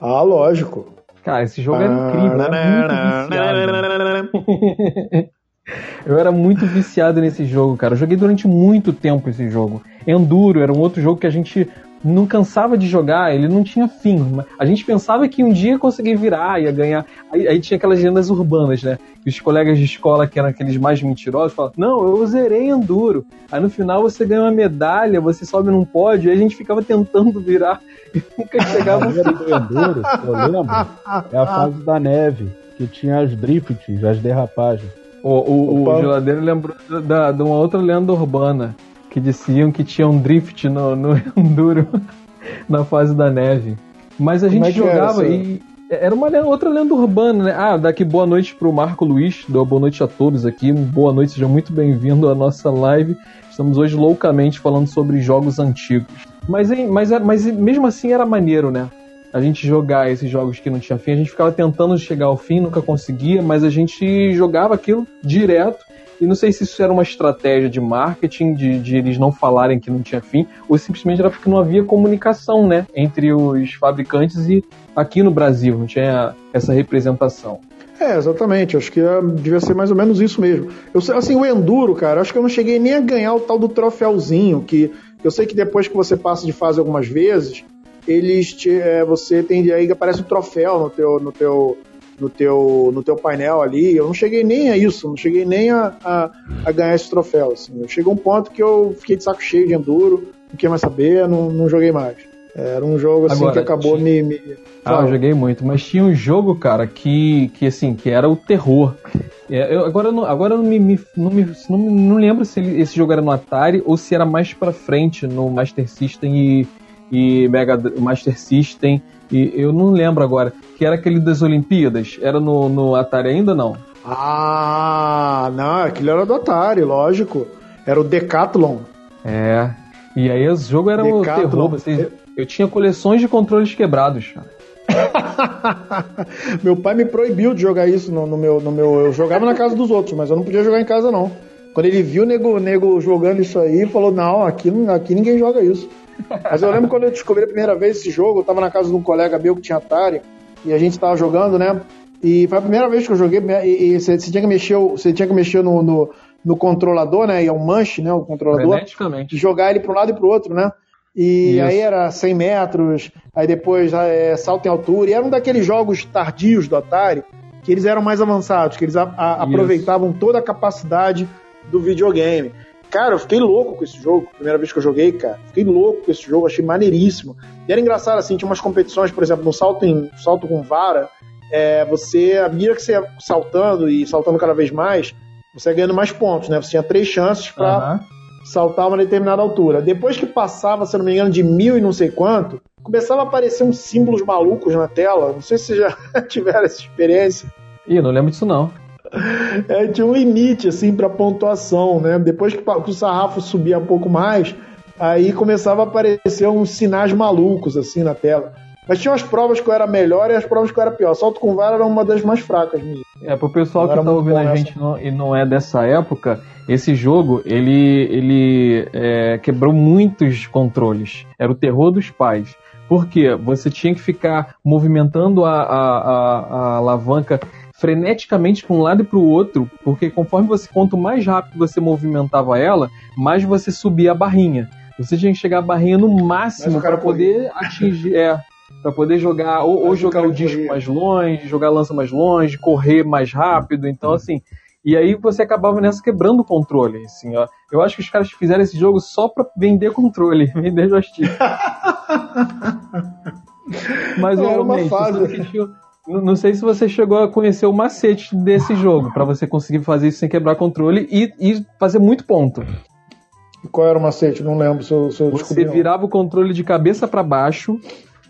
Speaker 1: Ah, lógico.
Speaker 4: Cara, esse jogo era incrível. Era Eu era muito viciado nesse jogo, cara. Eu joguei durante muito tempo esse jogo. Enduro era um outro jogo que a gente não cansava de jogar, ele não tinha fim. A gente pensava que um dia ia conseguir virar, ia ganhar. Aí, aí tinha aquelas lendas urbanas, né? Os colegas de escola, que eram aqueles mais mentirosos, falavam: Não, eu zerei Enduro. Aí no final você ganha uma medalha, você sobe num pódio, e a gente ficava tentando virar e nunca chegava. A
Speaker 3: do Enduro, eu lembro, é a fase da neve, que tinha as drifts, as derrapagens.
Speaker 4: O, o, o geladeiro lembrou da, de uma outra lenda urbana que diziam que tinha um drift no, no Enduro na fase da neve. Mas a Como gente é jogava era, e era uma outra lenda urbana, né? Ah, daqui boa noite pro Marco Luiz, dou boa noite a todos aqui, boa noite, seja muito bem-vindo à nossa live. Estamos hoje loucamente falando sobre jogos antigos. Mas, mas, mas mesmo assim era maneiro, né? A gente jogar esses jogos que não tinha fim, a gente ficava tentando chegar ao fim, nunca conseguia, mas a gente jogava aquilo direto e não sei se isso era uma estratégia de marketing, de, de, eles não falarem que não tinha fim, ou simplesmente era porque não havia comunicação, né? Entre os fabricantes e aqui no Brasil, não tinha essa representação.
Speaker 1: É, exatamente. Acho que é, devia ser mais ou menos isso mesmo. Eu, assim, o Enduro, cara, acho que eu não cheguei nem a ganhar o tal do troféuzinho, que eu sei que depois que você passa de fase algumas vezes, eles te, é, você tem aí aparece um troféu no teu, no teu no teu, no teu painel ali. Eu não cheguei nem a isso, não cheguei nem a, a, a ganhar esse troféu. Assim. Chegou um ponto que eu fiquei de saco cheio de enduro, não queria mais saber, não, não joguei mais. Era um jogo assim Agora, que acabou tinha... me, me.
Speaker 4: Ah, eu joguei muito, mas tinha um jogo, cara, que, que assim, que era o terror. É, eu, agora não, agora não me, me, não, me, não, não lembro se ele, esse jogo era no Atari ou se era mais pra frente no Master System e, e Mega Master System. E eu não lembro agora. Que era aquele das Olimpíadas. Era no, no Atari ainda não?
Speaker 1: Ah, não, aquilo era do Atari, lógico. Era o Decathlon.
Speaker 4: É. E aí o jogo era Decathlon. o terror. Vocês, eu tinha coleções de controles quebrados, cara.
Speaker 1: meu pai me proibiu de jogar isso no, no, meu, no meu. Eu jogava na casa dos outros, mas eu não podia jogar em casa, não. Quando ele viu o nego, nego jogando isso aí, falou: Não, aqui, aqui ninguém joga isso. Mas eu lembro quando eu descobri a primeira vez esse jogo, eu tava na casa de um colega meu que tinha Atari, e a gente tava jogando, né? E foi a primeira vez que eu joguei, e, você, tinha que mexer, você tinha que mexer no, no, no controlador, né? E é um manche, né? O controlador. E jogar ele para um lado e para o outro, né? E Isso. aí era 100 metros, aí depois é, salto em altura. E era um daqueles jogos tardios do Atari que eles eram mais avançados, que eles a, a, aproveitavam toda a capacidade do videogame. Cara, eu fiquei louco com esse jogo, primeira vez que eu joguei, cara. Fiquei louco com esse jogo, achei maneiríssimo. E era engraçado, assim, tinha umas competições, por exemplo, no salto, em, salto com vara, é, você, à medida que você ia saltando e saltando cada vez mais, você ia ganhando mais pontos, né? Você tinha três chances para uhum saltar uma determinada altura. Depois que passava, se não me engano, de mil e não sei quanto, começava a aparecer uns símbolos malucos na tela. Não sei se já tiveram essa experiência.
Speaker 4: Ih, não lembro disso não.
Speaker 1: É, tinha um limite, assim, para pontuação, né? Depois que o sarrafo subia um pouco mais, aí começava a aparecer uns sinais malucos, assim, na tela. Mas tinha as provas que eu era melhor e as provas que eu era pior. Salto com vara era uma das mais fracas minhas.
Speaker 4: É, pro pessoal que tá ouvindo a gente não, e não é dessa época, esse jogo, ele, ele é, quebrou muitos controles. Era o terror dos pais. Porque você tinha que ficar movimentando a, a, a, a alavanca freneticamente para um lado e para o outro, porque conforme você quanto mais rápido você movimentava ela, mais você subia a barrinha. Você tinha que chegar a barrinha no máximo para poder atingir, é, para poder jogar ou, ou jogar o disco mais longe, jogar a lança mais longe, correr mais rápido. Então, assim, e aí você acabava nessa quebrando o controle. Assim, ó. Eu acho que os caras fizeram esse jogo só para vender controle, vender joystick. Mas Era uma fase. Não sei se você chegou a conhecer o macete desse jogo, para você conseguir fazer isso sem quebrar controle e, e fazer muito ponto.
Speaker 1: Qual era o macete? Não lembro se eu, se eu
Speaker 4: Você virava o controle de cabeça para baixo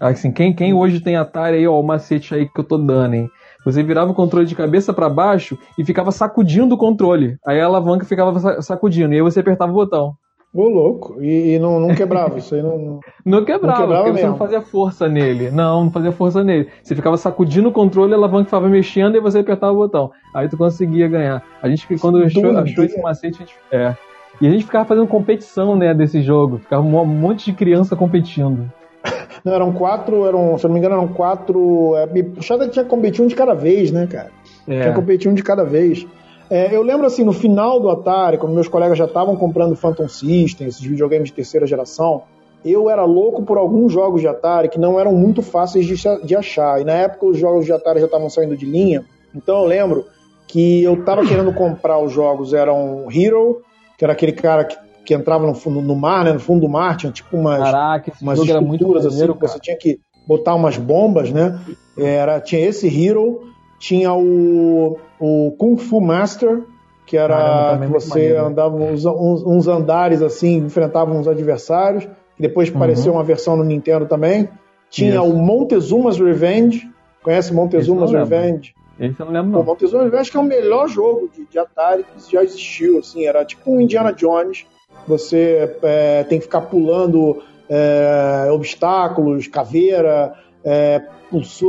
Speaker 4: Assim, quem, quem hoje tem Atari aí, ó, o macete aí que eu tô dando, hein? Você virava o controle de cabeça para baixo e ficava sacudindo o controle. Aí a alavanca ficava sacudindo, e aí você apertava o botão.
Speaker 1: Ô, louco. E, e não, não, quebrava, isso aí não.
Speaker 4: Não quebrava, não quebrava porque mesmo. você não fazia força nele. Não, não fazia força nele. Você ficava sacudindo o controle, a alavanca ficava mexendo e você apertava o botão. Aí tu conseguia ganhar. A gente, quando achou, achou esse macete, a gente. É. E a gente ficava fazendo competição, né, desse jogo. Ficava um monte de criança competindo.
Speaker 1: Não, eram quatro, eram, se eu não me engano, eram quatro. É, Shadow tinha que competir um de cada vez, né, cara? É. Tinha que competir um de cada vez. É, eu lembro assim, no final do Atari, quando meus colegas já estavam comprando Phantom System, esses videogames de terceira geração, eu era louco por alguns jogos de Atari que não eram muito fáceis de, de achar. E na época os jogos de Atari já estavam saindo de linha. Então eu lembro que eu tava querendo comprar os jogos, eram Hero, que era aquele cara que que entrava no, no mar, né, no fundo do mar, tinha tipo umas,
Speaker 4: Caraca,
Speaker 1: umas estruturas assim, maneiro, você tinha que botar umas bombas, né? Era, tinha esse Hero, tinha o, o Kung Fu Master, que era Caramba, que você maneiro. andava uns, uns, uns, andares assim, enfrentava uns adversários, que depois uhum. apareceu uma versão no Nintendo também. Tinha Isso. o Montezuma's Revenge, conhece Montezuma's Revenge?
Speaker 4: Esse eu não lembro, não.
Speaker 1: O Montezuma's Revenge que é o melhor jogo de, de Atari que já existiu, assim, era tipo um Indiana Jones, você é, tem que ficar pulando é, obstáculos, caveira, é,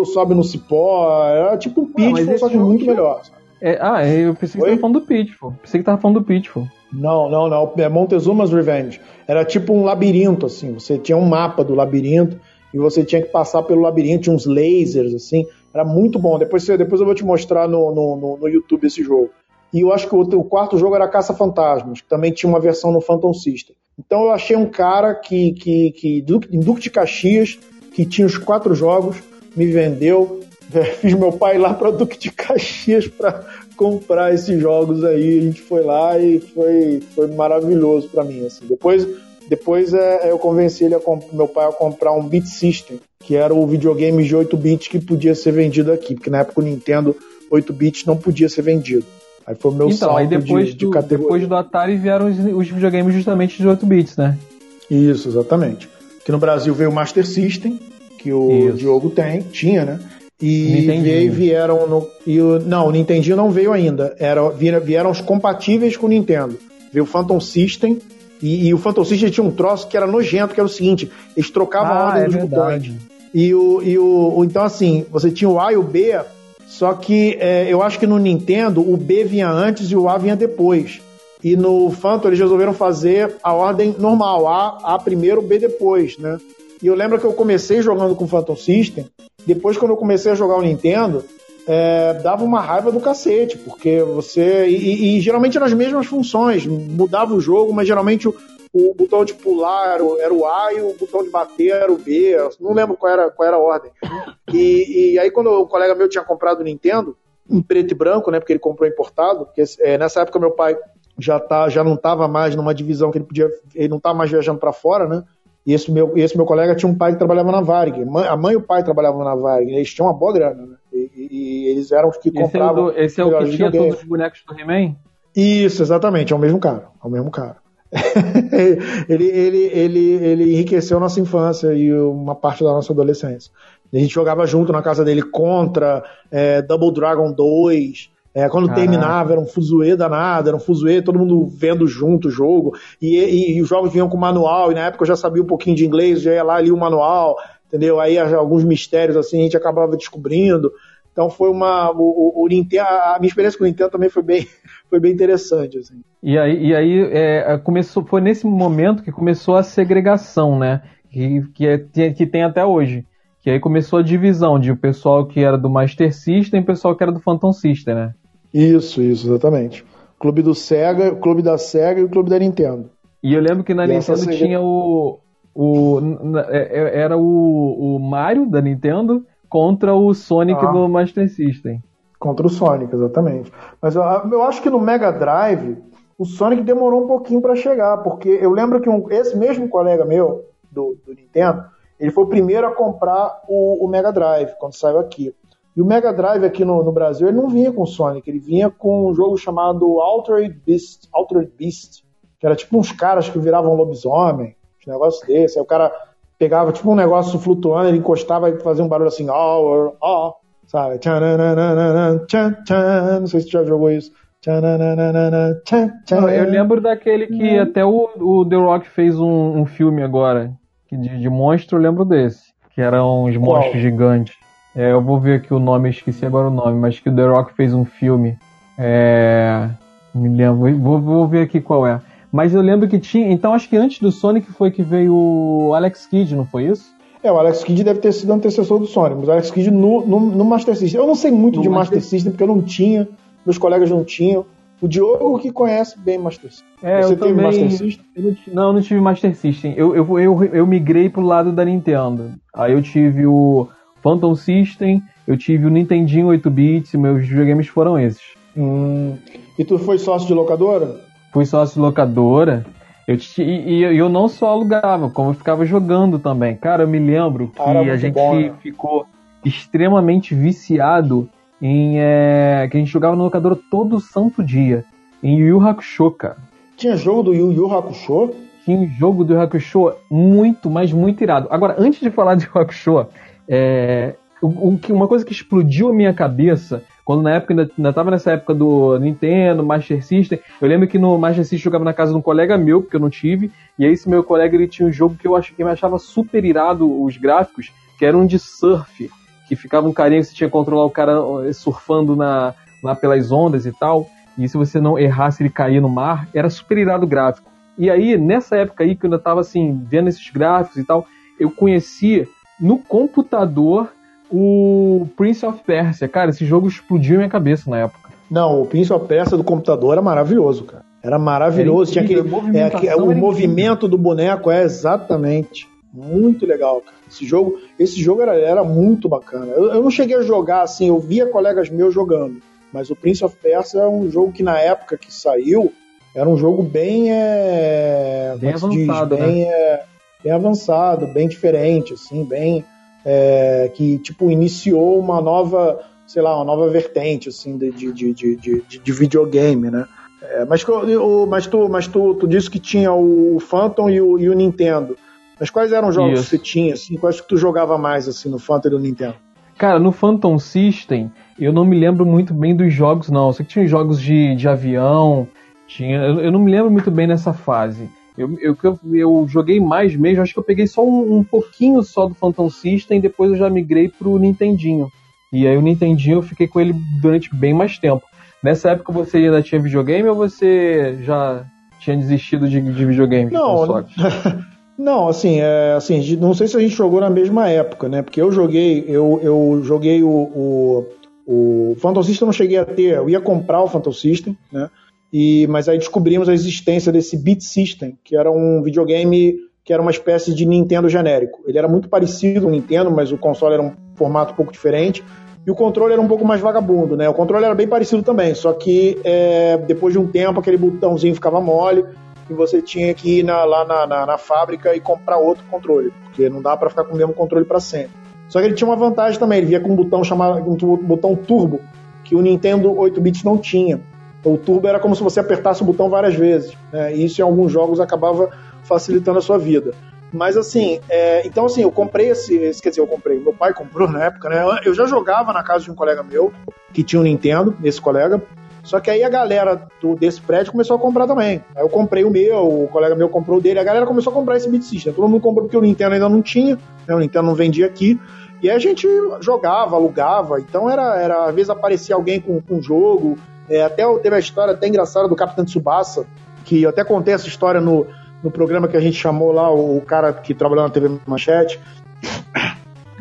Speaker 1: sobe no cipó, é tipo um Pitfall, só que muito melhor.
Speaker 4: É, ah, eu pensei que Oi? tava falando do Pitfall. Pensei que tava falando do Pitfall.
Speaker 1: Não, não, não. É Montezuma's Revenge. Era tipo um labirinto, assim. Você tinha um mapa do labirinto e você tinha que passar pelo labirinto, tinha uns lasers, assim. Era muito bom. Depois, depois eu vou te mostrar no, no, no YouTube esse jogo. E eu acho que o, o quarto jogo era Caça Fantasmas, que também tinha uma versão no Phantom System. Então eu achei um cara que, que, que em Duque de Caxias, que tinha os quatro jogos, me vendeu. Fiz meu pai lá para Duque de Caxias para comprar esses jogos aí. A gente foi lá e foi, foi maravilhoso para mim. Assim. Depois, depois é, eu convenci ele a meu pai a comprar um Beat System, que era o videogame de 8 bits que podia ser vendido aqui, porque na época o Nintendo 8 bits não podia ser vendido. Aí foi o meu
Speaker 4: então, aí depois,
Speaker 1: de, de
Speaker 4: do,
Speaker 1: categoria.
Speaker 4: depois do Atari vieram os, os videogames justamente de 8 bits, né?
Speaker 1: Isso, exatamente. Que no Brasil veio o Master System, que o
Speaker 4: Isso.
Speaker 1: Diogo tem, tinha, né? E veio, vieram no. E o, não, o Nintendinho não veio ainda. Era, vieram, os compatíveis com o Nintendo. Veio o Phantom System. E, e o Phantom System tinha um troço que era nojento, que era o seguinte: eles trocavam a
Speaker 4: Ah,
Speaker 1: ordem
Speaker 4: é
Speaker 1: dos
Speaker 4: verdade.
Speaker 1: botões. E o, e o, o- Então, assim, você tinha o A e o B, só que é, eu acho que no Nintendo o B vinha antes e o A vinha depois. E no Phantom eles resolveram fazer a ordem normal, A, A primeiro, B depois, né? E eu lembro que eu comecei jogando com o Phantom System, depois quando eu comecei a jogar o Nintendo, é, dava uma raiva do cacete, porque você. E, e- geralmente eram as mesmas funções, mudava o jogo, mas geralmente o, o botão de pular era o, era o A e o botão de bater era o B, não lembro qual era, qual era a ordem. E, e aí quando o colega meu tinha comprado o Nintendo, em preto e branco, né, porque ele comprou importado, porque é, nessa época meu pai já, tá, já não estava mais numa divisão que ele podia, ele não estava mais viajando para fora, né, e esse meu, esse meu colega tinha um pai que trabalhava na Varig. A mãe e o pai trabalhavam na Varig. Eles tinham uma boa grana, né? E, e- e eles eram os que
Speaker 4: Esse é, o
Speaker 1: compravam.
Speaker 4: do- esse é o que tinha todos os bonecos do He-Man?
Speaker 1: Isso, exatamente. É o mesmo cara. É o mesmo cara. ele, ele, ele, ele enriqueceu nossa infância e uma parte da nossa adolescência. A gente jogava junto na casa dele contra é, Double Dragon 2. É, quando
Speaker 4: Caraca.
Speaker 1: terminava, era um fuzuê danado, era um fuzuê, todo mundo vendo junto o jogo. E, e- e os jogos vinham com manual, e na época eu já sabia um pouquinho de inglês, já ia lá ali o manual, entendeu? Aí alguns mistérios assim a gente acabava descobrindo. Então foi uma. O, o- o Nintendo, a minha experiência com o Nintendo também foi bem, foi bem interessante. Assim.
Speaker 4: E aí, e aí é, começou, foi nesse momento que começou a segregação, né? Que, que, é- que tem até hoje. Que aí começou a divisão de o pessoal que era do Master System e o pessoal que era do Phantom System, né?
Speaker 1: Isso, isso, exatamente. Clube do Sega, clube da Sega e o clube da Nintendo.
Speaker 4: E eu lembro que na
Speaker 1: E
Speaker 4: Nintendo tinha o. o é- é- era o, o Mario da Nintendo contra o Sonic
Speaker 1: Ah.
Speaker 4: do Master System.
Speaker 1: Contra o Sonic, exatamente. Mas eu, eu acho que no Mega Drive o Sonic demorou um pouquinho para chegar, porque eu lembro que um- esse mesmo colega meu do, do Nintendo, ele foi o primeiro a comprar o, o Mega Drive quando saiu aqui. E o Mega Drive aqui no, no Brasil ele não vinha com o Sonic, ele vinha com um jogo chamado Altered Beast, Altered Beast, que era tipo uns caras que viravam lobisomem, um negócio desse. Aí o cara pegava tipo um negócio flutuando, ele encostava e fazia um barulho assim, ó, ó, sabe? Tchananana, tchan, tchan. Não sei se você já jogou isso.
Speaker 4: Eu lembro daquele que até o, o The Rock fez um, um filme agora que de, de monstro, eu lembro desse. Que eram uns monstros gigantes. É, eu vou ver aqui o nome, eu esqueci agora o nome, mas que o The Rock fez um filme. É. Me lembro, vou, vou ver aqui qual é. Mas eu lembro que tinha. Então acho que antes do Sonic foi que veio o Alex Kidd, não foi isso?
Speaker 1: É, o Alex Kidd deve ter sido antecessor do Sonic, mas o Alex Kidd no, no, no Master System. Eu não sei muito
Speaker 4: No
Speaker 1: de
Speaker 4: Master-
Speaker 1: Master System, porque eu não tinha, meus colegas não tinham. O Diogo que conhece bem Master System.
Speaker 4: É,
Speaker 1: Você
Speaker 4: eu
Speaker 1: teve
Speaker 4: também.
Speaker 1: Master System?
Speaker 4: Eu não, eu não tive Master System. Eu, eu, eu, eu migrei pro lado da Nintendo. Aí eu tive o Phantom System, eu tive o Nintendinho 8-bits, e meus videogames foram esses.
Speaker 1: Hum. E tu foi sócio de locadora?
Speaker 4: Fui sócio de locadora. Eu ti- e, e eu não só alugava, como eu ficava jogando também. Cara, eu me lembro que
Speaker 1: Cara,
Speaker 4: a gente
Speaker 1: bom, né?
Speaker 4: ficou extremamente viciado em. é, que a gente jogava na locadora todo santo dia. Em Yu Yu Hakusho, cara.
Speaker 1: Tinha jogo do Yu Yu Hakusho?
Speaker 4: Tinha um jogo do Yu Hakusho muito, mas muito irado. Agora, antes de falar de Yu Hakusho, é, que- uma coisa que explodiu a minha cabeça, quando na época, ainda, ainda tava nessa época do Nintendo, Master System, eu lembro que no Master System eu jogava na casa de um colega meu, porque eu não tive, e aí esse meu colega ele tinha um jogo que eu, ach, que eu achava super irado os gráficos, que era um de surf, que ficava um carinha que você tinha que controlar o cara eh, surfando na, lá pelas ondas e tal, e se você não errasse ele caía no mar, era super irado o gráfico. E aí, nessa época aí que eu ainda tava assim, vendo esses gráficos e tal, eu conheci no computador o Prince of Persia. Cara, esse jogo explodiu minha cabeça na época.
Speaker 1: Não, o Prince of Persia do computador era maravilhoso, cara. Era maravilhoso.
Speaker 4: Era
Speaker 1: Tinha
Speaker 4: incrível,
Speaker 1: aquele,
Speaker 4: a
Speaker 1: é, aquele- o
Speaker 4: era
Speaker 1: movimento do boneco é exatamente muito legal, cara. Esse jogo, esse jogo era, era muito bacana. Eu, eu não cheguei a jogar assim, eu via colegas meus jogando, mas o Prince of Persia é um jogo que na época que saiu era um jogo bem é,
Speaker 4: Bem
Speaker 1: é
Speaker 4: avançado, né?
Speaker 1: bem, é, bem avançado, bem diferente, assim, bem é, que tipo iniciou uma nova sei lá, uma nova vertente, assim, de, de, de, de, de videogame, né? É, mas, o, mas, tu, mas tu, tu disse que tinha o Phantom e o, e o Nintendo. Mas quais eram os jogos Isso. que você tinha, assim? Quais que tu jogava mais, assim, no Phantom e no Nintendo?
Speaker 4: Cara, no Phantom System, eu não me lembro muito bem dos jogos, não. Eu sei que tinha jogos de, de avião, tinha... Eu, eu não me lembro muito bem nessa fase. Eu, eu, eu, joguei mais mesmo, acho que eu peguei só um, um, pouquinho só do Phantom System e depois eu já migrei pro Nintendinho. E aí o Nintendinho eu fiquei com ele durante bem mais tempo. Nessa época você ainda tinha videogame ou você já tinha desistido de, de videogame?
Speaker 1: Não, não, assim, é, assim, não sei se a gente jogou na mesma época, né? Porque eu joguei, eu, eu joguei o, o, o Phantom System, eu não cheguei a ter, eu ia comprar o Phantom System, né? E, mas aí descobrimos a existência desse Beat System, que era um videogame que era uma espécie de Nintendo genérico. Ele era muito parecido com o Nintendo, mas o console era um formato um pouco diferente. E o controle era um pouco mais vagabundo, né? O controle era bem parecido também, só que é, depois de um tempo aquele botãozinho ficava mole e você tinha que ir na, lá na, na, na, fábrica e comprar outro controle, porque não dá para ficar com o mesmo controle para sempre. Só que ele tinha uma vantagem também, ele vinha com um botão chamado um botão turbo, que o Nintendo 8 bits não tinha. O turbo era como se você apertasse o botão várias vezes. Né? E isso em alguns jogos acabava facilitando a sua vida. Mas assim, é, então assim, eu comprei esse, esse, quer dizer, eu comprei, meu pai comprou na época, né? Eu já jogava na casa de um colega meu que tinha um Nintendo, esse colega. Só que aí a galera do, desse prédio começou a comprar também. Aí eu comprei o meu, o colega meu comprou o dele, a galera começou a comprar esse Beat System. Todo mundo comprou porque o Nintendo ainda não tinha, né? o Nintendo não vendia aqui. E aí a gente jogava, alugava, então era, era às vezes aparecia alguém com, com um jogo, é, até teve a história até engraçada do Capitão Tsubasa, que eu até contei essa história no, no programa que a gente chamou lá, o, cara que trabalhou na TV Manchete,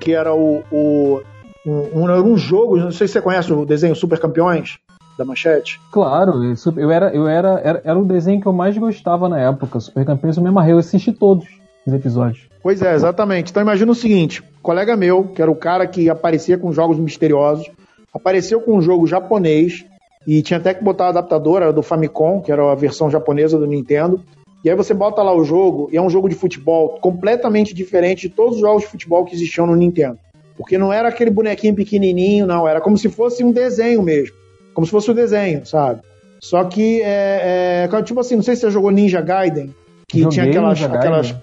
Speaker 1: que era o, o um, um, jogo, não sei se você conhece o desenho Super Campeões da Manchete.
Speaker 4: Claro, eu era, eu era, era, era o desenho que eu mais gostava na época. Super Campeões eu me amarrei, eu assisti todos os episódios.
Speaker 1: Pois é, exatamente. Então imagina o seguinte: colega meu, que era o cara que aparecia com jogos misteriosos, apareceu com um jogo japonês e tinha até que botar a adaptadora do Famicom, que era a versão japonesa do Nintendo. E aí você bota lá o jogo, e é um jogo de futebol completamente diferente de todos os jogos de futebol que existiam no Nintendo. Porque não era aquele bonequinho pequenininho, não. Era como se fosse um desenho mesmo. Como se fosse um desenho, sabe? Só que, é, é, tipo assim, não sei se você jogou Ninja Gaiden, que Joguei tinha aquelas, aquelas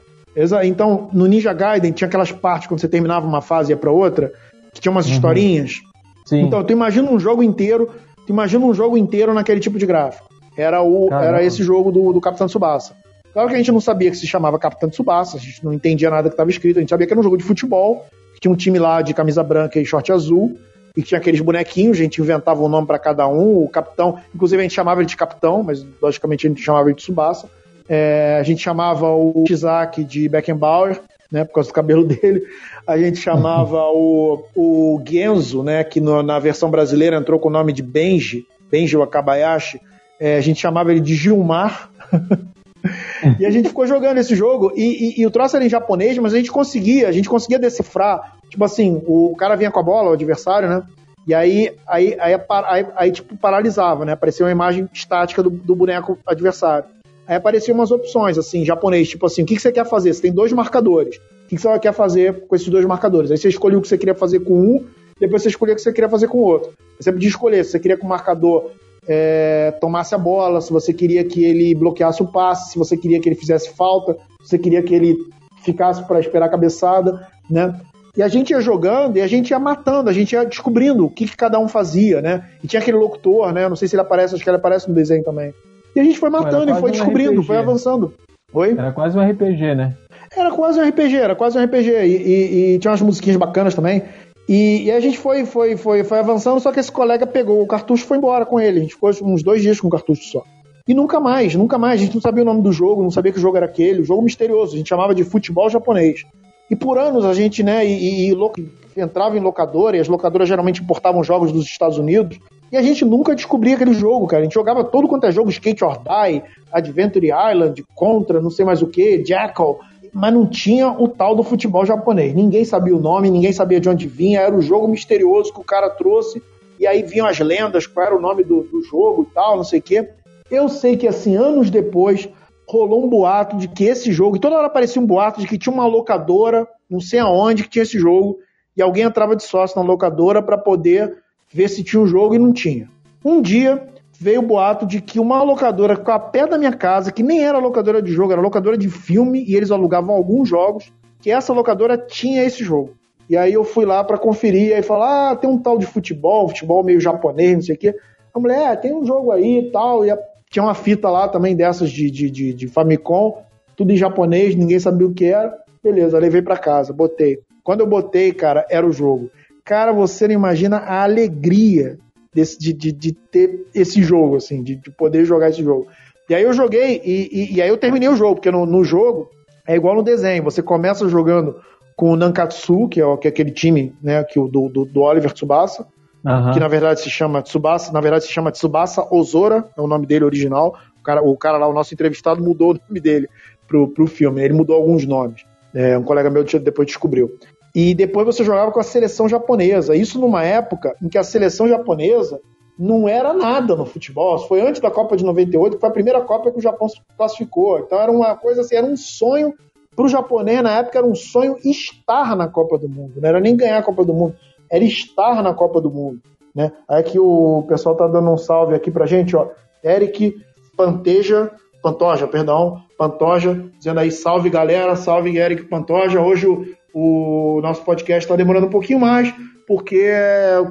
Speaker 1: então, no Ninja Gaiden tinha aquelas partes quando você terminava uma fase e ia pra outra, que tinha umas uhum. historinhas. Sim. Então, tu imagina um jogo inteiro Tu imagina um jogo inteiro naquele tipo de gráfico. Era, o, era esse jogo do, do Capitão Tsubasa. Claro que a gente não sabia que se chamava Capitão Tsubasa, a gente não entendia nada que estava escrito, a gente sabia que era um jogo de futebol, que tinha um time lá de camisa branca e short azul, e que tinha aqueles bonequinhos, a gente inventava um nome para cada um, o capitão, inclusive a gente chamava ele de capitão, mas logicamente a gente chamava ele de Tsubasa. É, a gente chamava o Shizaki de Beckenbauer, né, por causa do cabelo dele. A gente chamava o, o Genzo, né, que no, na versão brasileira entrou com o nome de Benji, Benji Wakabayashi. É, a gente chamava ele de Gilmar. e a gente ficou jogando esse jogo e, e, e, o troço era em japonês, mas a gente conseguia, a gente conseguia decifrar. Tipo assim, o cara vinha com a bola, o adversário, né? E aí, aí, aí, aí, aí tipo, paralisava, né? Aparecia uma imagem estática do, do boneco adversário. Aí apareciam umas opções, assim, japonês, tipo assim, o que, que você quer fazer? Você tem dois marcadores. O que, que você quer fazer com esses dois marcadores? Aí você escolheu o que você queria fazer com um, depois você escolheu o que você queria fazer com o outro. Você podia escolher se você queria que o marcador é, tomasse a bola, se você queria que ele bloqueasse o passe, se você queria que ele fizesse falta, se você queria que ele ficasse para esperar a cabeçada, né? E a gente ia jogando e a gente ia matando, a gente ia descobrindo o que, que cada um fazia, né? E tinha aquele locutor, né? Não sei se ele aparece, acho que ele aparece no desenho também. E a gente foi matando e foi descobrindo, um foi avançando.
Speaker 4: Oi? Era quase um RPG, né?
Speaker 1: Era quase um RPG, era quase um RPG. E, e, e tinha umas musiquinhas bacanas também. E, e, a gente foi, foi, foi, foi avançando, só que esse colega pegou o cartucho e foi embora com ele. A gente ficou uns dois dias com o cartucho só. E nunca mais, nunca mais. A gente não sabia o nome do jogo, não sabia que jogo era aquele. O jogo misterioso, a gente chamava de futebol japonês. E por anos a gente, né, e, e, e entrava em locadora, e as locadoras geralmente importavam jogos dos Estados Unidos. E a gente nunca descobria aquele jogo, cara. A gente jogava todo quanto é jogo, Skate or Die, Adventure Island, Contra, não sei mais o que, Jackal, mas não tinha o tal do futebol japonês. Ninguém sabia o nome, ninguém sabia de onde vinha, era o jogo misterioso que o cara trouxe, e aí vinham as lendas, qual era o nome do, do jogo e tal, não sei o quê. Eu sei que, assim, anos depois, rolou um boato de que esse jogo, e toda hora aparecia um boato de que tinha uma locadora, não sei aonde, que tinha esse jogo, e alguém entrava de sócio na locadora para poder ver se tinha um jogo e não tinha. Um dia veio o boato de que uma locadora ficou a pé da minha casa, que nem era locadora de jogo, era locadora de filme, e eles alugavam alguns jogos, que essa locadora tinha esse jogo. E aí eu fui lá para conferir, aí falar, ah, tem um tal de futebol, futebol meio japonês, não sei o quê. A mulher, é, tem um jogo aí e tal, e tinha uma fita lá também dessas de, de, de, de Famicom, tudo em japonês, ninguém sabia o que era. Beleza, levei para casa, botei. Quando eu botei, cara, era o jogo. Cara, você não imagina a alegria desse, de, de, de ter esse jogo, assim, de, de, poder jogar esse jogo. E aí eu joguei, e, e, e aí eu terminei o jogo, porque no, no, jogo é igual no desenho, você começa jogando com o Nankatsu, que é, que é aquele time, né, que do, do, do Oliver Tsubasa, uhum. que na verdade se chama Tsubasa, na verdade se chama Tsubasa Ozora, é o nome dele original. O cara, o cara lá, o nosso entrevistado, mudou o nome dele pro, pro filme, ele mudou alguns nomes. É, um colega meu depois descobriu. E depois você jogava com a seleção japonesa. Isso numa época em que a seleção japonesa não era nada no futebol. Foi antes da Copa de 98, que foi a primeira Copa que o Japão se classificou. Então era uma coisa assim, era um sonho para o japonês na época, era um sonho estar na Copa do Mundo. Não era nem ganhar a Copa do Mundo, era estar na Copa do Mundo. Né? Aí que o pessoal tá dando um salve aqui pra gente, ó. Eric Panteja, Pantoja, perdão, Pantoja, dizendo aí salve galera, salve Eric Pantoja. Hoje o, o nosso podcast está demorando um pouquinho mais, porque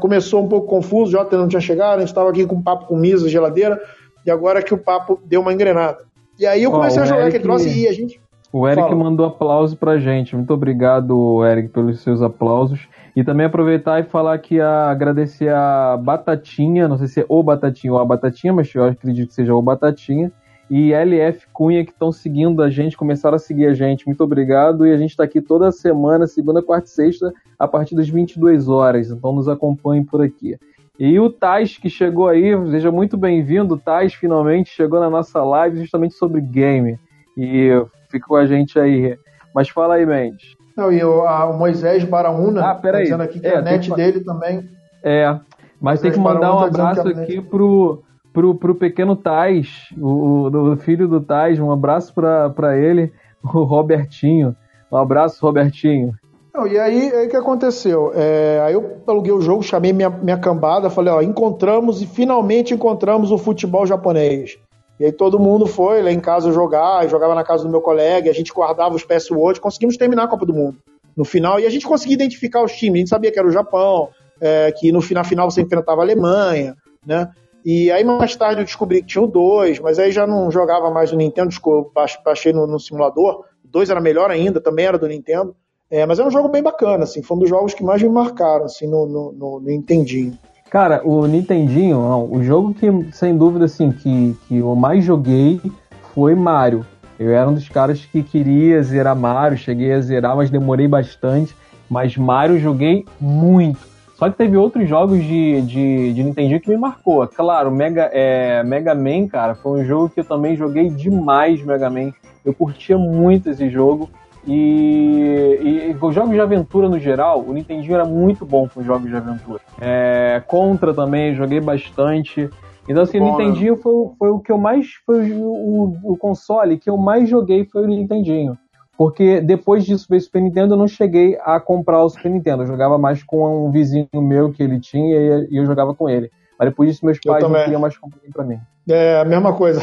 Speaker 1: começou um pouco confuso, já não tinha chegado, a gente estava aqui com um papo com misa, geladeira, e agora que o papo deu uma engrenada. E aí eu comecei a jogar Eric, aquele troço e a gente.
Speaker 4: O Eric Fala. mandou aplauso pra gente. Muito obrigado, Eric, pelos seus aplausos. E também aproveitar e falar que a, agradecer a Batatinha, não sei se é o Batatinha ou a Batatinha, mas eu acredito que seja o Batatinha, e LF Cunha que estão seguindo a gente, começaram a seguir a gente. Muito obrigado. E a gente está aqui toda semana, segunda, quarta e sexta, a partir das 22 horas. Então nos acompanhem por aqui. E o Tais, que chegou aí, seja muito bem-vindo. Tais finalmente chegou na nossa live justamente sobre game. E fica com a gente aí. Mas fala aí, Mendes.
Speaker 1: Não, e o, a, o Moisés Baraúna ah, tá dizendo aqui que é, a net que... dele também.
Speaker 4: É, mas Moisés tem que mandar um tá abraço tá aqui pro, pro, pro pequeno Tais, o, o filho do Tais, um abraço para ele, o Robertinho. Um abraço, Robertinho.
Speaker 1: Não, e aí, aí que aconteceu? É, aí eu aluguei o jogo, chamei minha, minha cambada, falei, ó, encontramos e finalmente encontramos o futebol japonês. E aí todo mundo foi lá em casa jogar, jogava na casa do meu colega, a gente guardava os PS conseguimos terminar a Copa do Mundo no final, e a gente conseguia identificar os times, a gente sabia que era o Japão, é, que no final, final você enfrentava a Alemanha, né? E aí mais tarde eu descobri que tinha o 2, mas aí já não jogava mais no Nintendo, baixei no, no simulador. O 2 era melhor ainda, também era do Nintendo. É, mas é um jogo bem bacana, assim, foi um dos jogos que mais me marcaram, assim, no, no, no, no Nintendinho.
Speaker 4: Cara, o Nintendinho, o jogo que, sem dúvida, assim, que, que eu mais joguei foi Mario. Eu era um dos caras que queria zerar Mario, cheguei a zerar, mas demorei bastante. Mas Mario joguei muito. Só que teve outros jogos de, de, de Nintendo que me marcou. Claro, Mega, é, Mega Man, cara, foi um jogo que eu também joguei demais, Mega Man. Eu curtia muito esse jogo. E, e, os jogos de aventura no geral, o Nintendo era muito bom com jogos de aventura. É, Contra também, joguei bastante. Então, assim, Bom, o Nintendinho foi, foi o que eu mais. Foi o, o, o console que eu mais joguei foi o Nintendinho. Porque depois disso veio o Super Nintendo, eu não cheguei a comprar o Super Nintendo. Eu jogava mais com um vizinho meu que ele tinha e eu jogava com ele. Mas depois disso, meus pais não queriam mais comprar pra mim.
Speaker 1: É, a mesma coisa.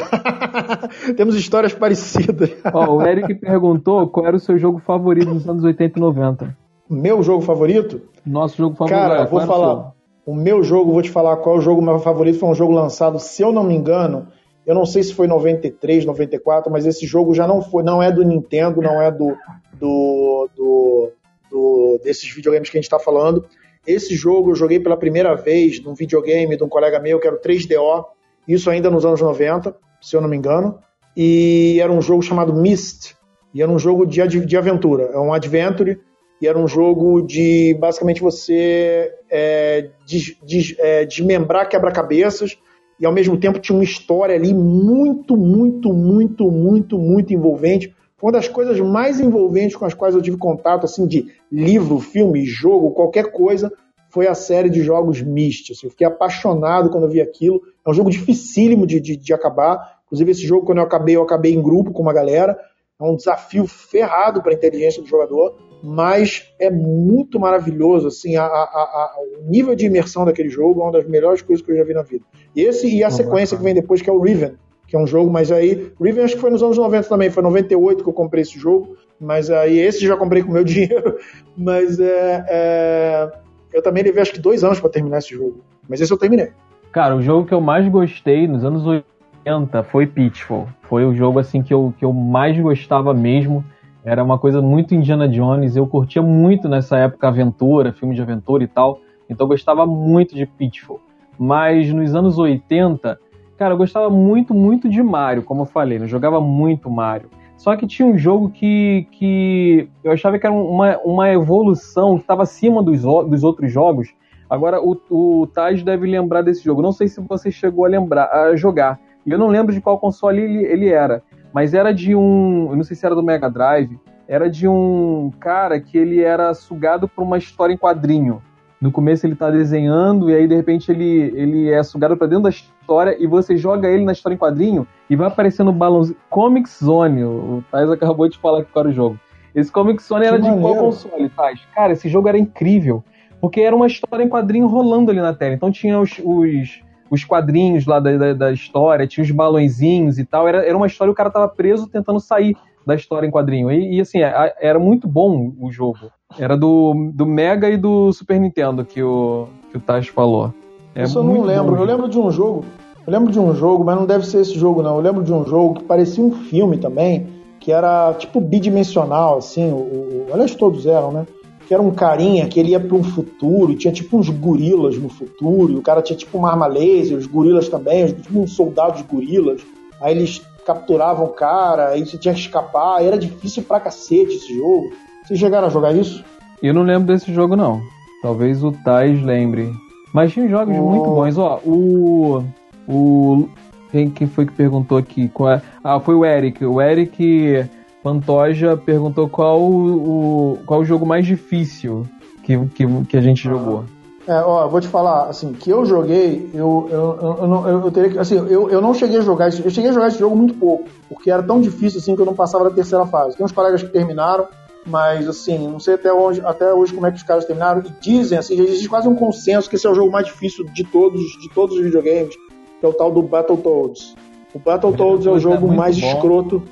Speaker 1: Temos histórias parecidas.
Speaker 4: Ó, o Eric perguntou qual era o seu jogo favorito nos anos 80 e 90.
Speaker 1: Meu jogo favorito?
Speaker 4: Nosso jogo favorito.
Speaker 1: Cara, vou falar. O meu jogo, vou te falar qual é o jogo meu favorito. Foi um jogo lançado, se eu não me engano, eu não sei se foi 93, 94, mas esse jogo já não foi, não é do Nintendo, não é do, do, do, do desses videogames que a gente está falando. Esse jogo eu joguei pela primeira vez num videogame de um colega meu, que era o 3DO, isso ainda nos anos 90, se eu não me engano. E era um jogo chamado Myst, e era um jogo de, de aventura, é um adventure, e era um jogo de basicamente você é, des, des, é, desmembrar quebra-cabeças e ao mesmo tempo tinha uma história ali muito, muito, muito, muito, muito envolvente. Uma das coisas mais envolventes com as quais eu tive contato, assim, de livro, filme, jogo, qualquer coisa, foi a série de jogos Myst. Assim, eu fiquei apaixonado quando eu vi aquilo. É um jogo dificílimo de, de, de acabar. Inclusive, esse jogo, quando eu acabei, eu acabei em grupo com uma galera. É um desafio ferrado para a inteligência do jogador. mas é muito maravilhoso, assim, a, a, a, o nível de imersão daquele jogo é uma das melhores coisas que eu já vi na vida. E esse e a sequência que vem depois, que é o Riven, que é um jogo, mas aí, Riven acho que foi nos anos 90 também, foi 98 que eu comprei esse jogo, mas aí esse já comprei com meu dinheiro, mas é, é eu também levei acho que dois anos para terminar esse jogo, mas esse eu terminei.
Speaker 4: Cara, o jogo que eu mais gostei nos anos 80 foi Pitfall, foi o jogo assim que eu, que eu mais gostava mesmo, era uma coisa muito Indiana Jones. Eu curtia muito nessa época aventura, filme de aventura e tal. Então eu gostava muito de Pitfall. Mas nos anos 80, cara, eu gostava muito, muito de Mario, como eu falei. Eu jogava muito Mario. Só que tinha um jogo que, que eu achava que era uma, uma evolução, que estava acima dos, dos outros jogos. Agora, o, o Taj deve lembrar desse jogo. Não sei se você chegou a lembrar, a jogar. E eu não lembro de qual console ele, ele era mas era de um, eu não sei se era do Mega Drive, era de um cara que ele era sugado por uma história em quadrinho. No começo ele tá desenhando e aí de repente ele, ele é sugado para dentro da história e você joga ele na história em quadrinho e vai aparecendo balãozinho. Comic Zone, o Thais acabou de falar que era o jogo. Esse Comic Zone era de qual console, Thais? Cara, esse jogo era incrível. Porque era uma história em quadrinho rolando ali na tela. Então tinha os, os os quadrinhos lá da, da, da, história, tinha os balãozinhos e tal. Era, era uma história e o cara tava preso tentando sair da história em quadrinho. E, e assim, é, era muito bom o jogo. Era do, do Mega e do Super Nintendo que o, que o Taz falou.
Speaker 1: É Isso eu não lembro. Bom. Eu lembro de um jogo. Eu lembro de um jogo, mas não deve ser esse jogo, não. Eu lembro de um jogo que parecia um filme também, que era tipo bidimensional, assim. O, o, aliás, todos eram, né? Que era um carinha que ele ia para um futuro tinha tipo uns gorilas no futuro, e o cara tinha tipo uma arma laser, os gorilas também, tipo uns soldados gorilas. Aí eles capturavam o cara, aí você tinha que escapar, era difícil pra cacete esse jogo. Vocês chegaram a jogar isso?
Speaker 4: Eu não lembro desse jogo, não. Talvez o Tais lembre. Mas tinha jogos oh. muito bons. Ó, o. O. Quem, quem foi que perguntou aqui? Qual é? Ah, foi o Eric. O Eric Pantoja perguntou qual o, qual o jogo mais difícil que, que, que a gente jogou.
Speaker 1: É, ó, vou te falar, assim, que eu joguei, eu, eu, eu, eu, eu teria que, assim, eu, eu não cheguei a jogar, eu cheguei a jogar esse jogo muito pouco, porque era tão difícil, assim, que eu não passava da terceira fase. Tem uns colegas que terminaram, mas, assim, não sei até hoje, até hoje como é que os caras terminaram, e dizem, assim, existe quase um consenso que esse é o jogo mais difícil de todos, de todos os videogames, que é o tal do Battletoads. O Battletoads é o jogo é mais bom. escroto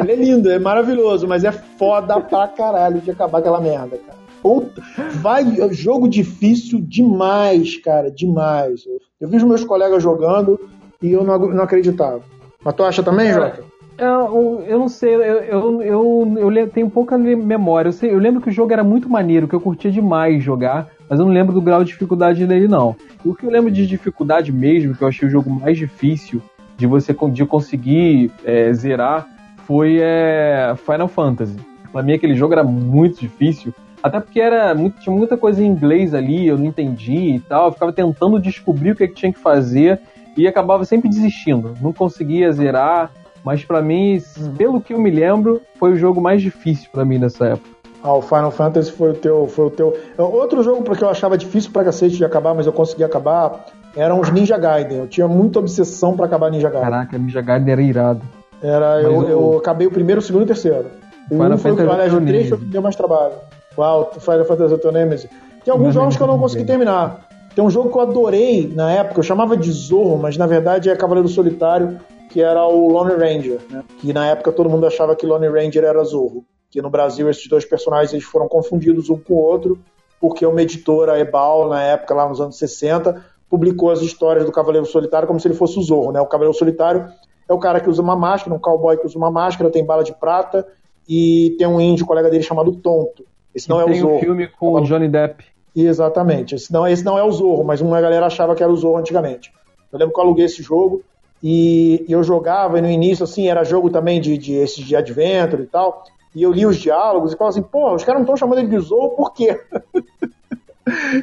Speaker 1: ele é lindo, é maravilhoso, mas é foda pra caralho de acabar aquela merda, cara. Puta, vai, jogo difícil demais, cara, demais. Eu vi os meus colegas jogando e eu não, não acreditava. Mas tu acha também, Jota?
Speaker 4: Eu, eu não sei, eu, eu, eu, eu, tenho pouca memória. Eu, sei, eu lembro que o jogo era muito maneiro, que eu curtia demais jogar, mas eu não lembro do grau de dificuldade dele, não. O que eu lembro de dificuldade mesmo, que eu achei o jogo mais difícil, de você de conseguir é, zerar foi é, Final Fantasy. Pra mim aquele jogo era muito difícil, até porque era muito, tinha muita coisa em inglês ali, eu não entendi e tal, eu ficava tentando descobrir o que, é que tinha que fazer e acabava sempre desistindo, não conseguia zerar, mas para mim, pelo que eu me lembro, foi o jogo mais difícil para mim nessa época.
Speaker 1: Ah, o Final Fantasy foi o teu, foi o teu. Outro jogo porque eu achava difícil pra cacete de acabar, mas eu consegui acabar eram os Ninja Gaiden. Eu tinha muita obsessão para acabar Ninja Gaiden.
Speaker 4: Caraca, Ninja Gaiden era irado.
Speaker 1: Era, eu, o... eu acabei o primeiro, o segundo e o terceiro. O Final um foi, aliás, o três foi o que deu mais trabalho. Uau, Final Fantasy Teu Nemesis. Tem alguns jogos que eu não consegui terminar. Tem um jogo que eu adorei na época, eu chamava de Zorro, mas na verdade é Cavaleiro Solitário, que era o Lone Ranger, né? Que na época todo mundo achava que Lone Ranger era Zorro. Que no Brasil esses dois personagens eles foram confundidos um com o outro, porque uma editora, Ebal, na época, lá nos anos 60, publicou as histórias do Cavaleiro Solitário como se ele fosse o Zorro, né? O Cavaleiro Solitário é o cara que usa uma máscara, um cowboy que usa uma máscara, tem bala de prata e tem um índio colega dele chamado Tonto. Esse não e é o Zorro. Tem
Speaker 4: um filme com o Johnny Depp.
Speaker 1: Exatamente. Esse não, esse não é o Zorro, mas uma galera achava que era o Zorro antigamente. Eu lembro que eu aluguei esse jogo e, eu jogava e no início, assim, era jogo também de, de esses de Adventure e tal. E eu li os diálogos e falava assim, pô, os caras não estão chamando ele de Zorro por quê?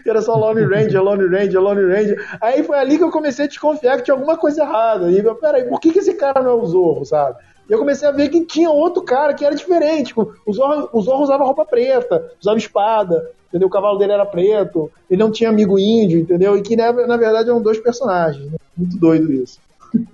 Speaker 1: que era só Lone Ranger, Lone Ranger, Lone Ranger. Aí foi ali que eu comecei a desconfiar que tinha alguma coisa errada. E eu, peraí, por que, que esse cara não é o Zorro, sabe? E eu comecei a ver que tinha outro cara que era diferente. Tipo, o Zorro, o Zorro usava roupa preta, usava espada, entendeu? O cavalo dele era preto, ele não tinha amigo índio, entendeu? E que na, na verdade eram dois personagens. Né? Muito doido isso.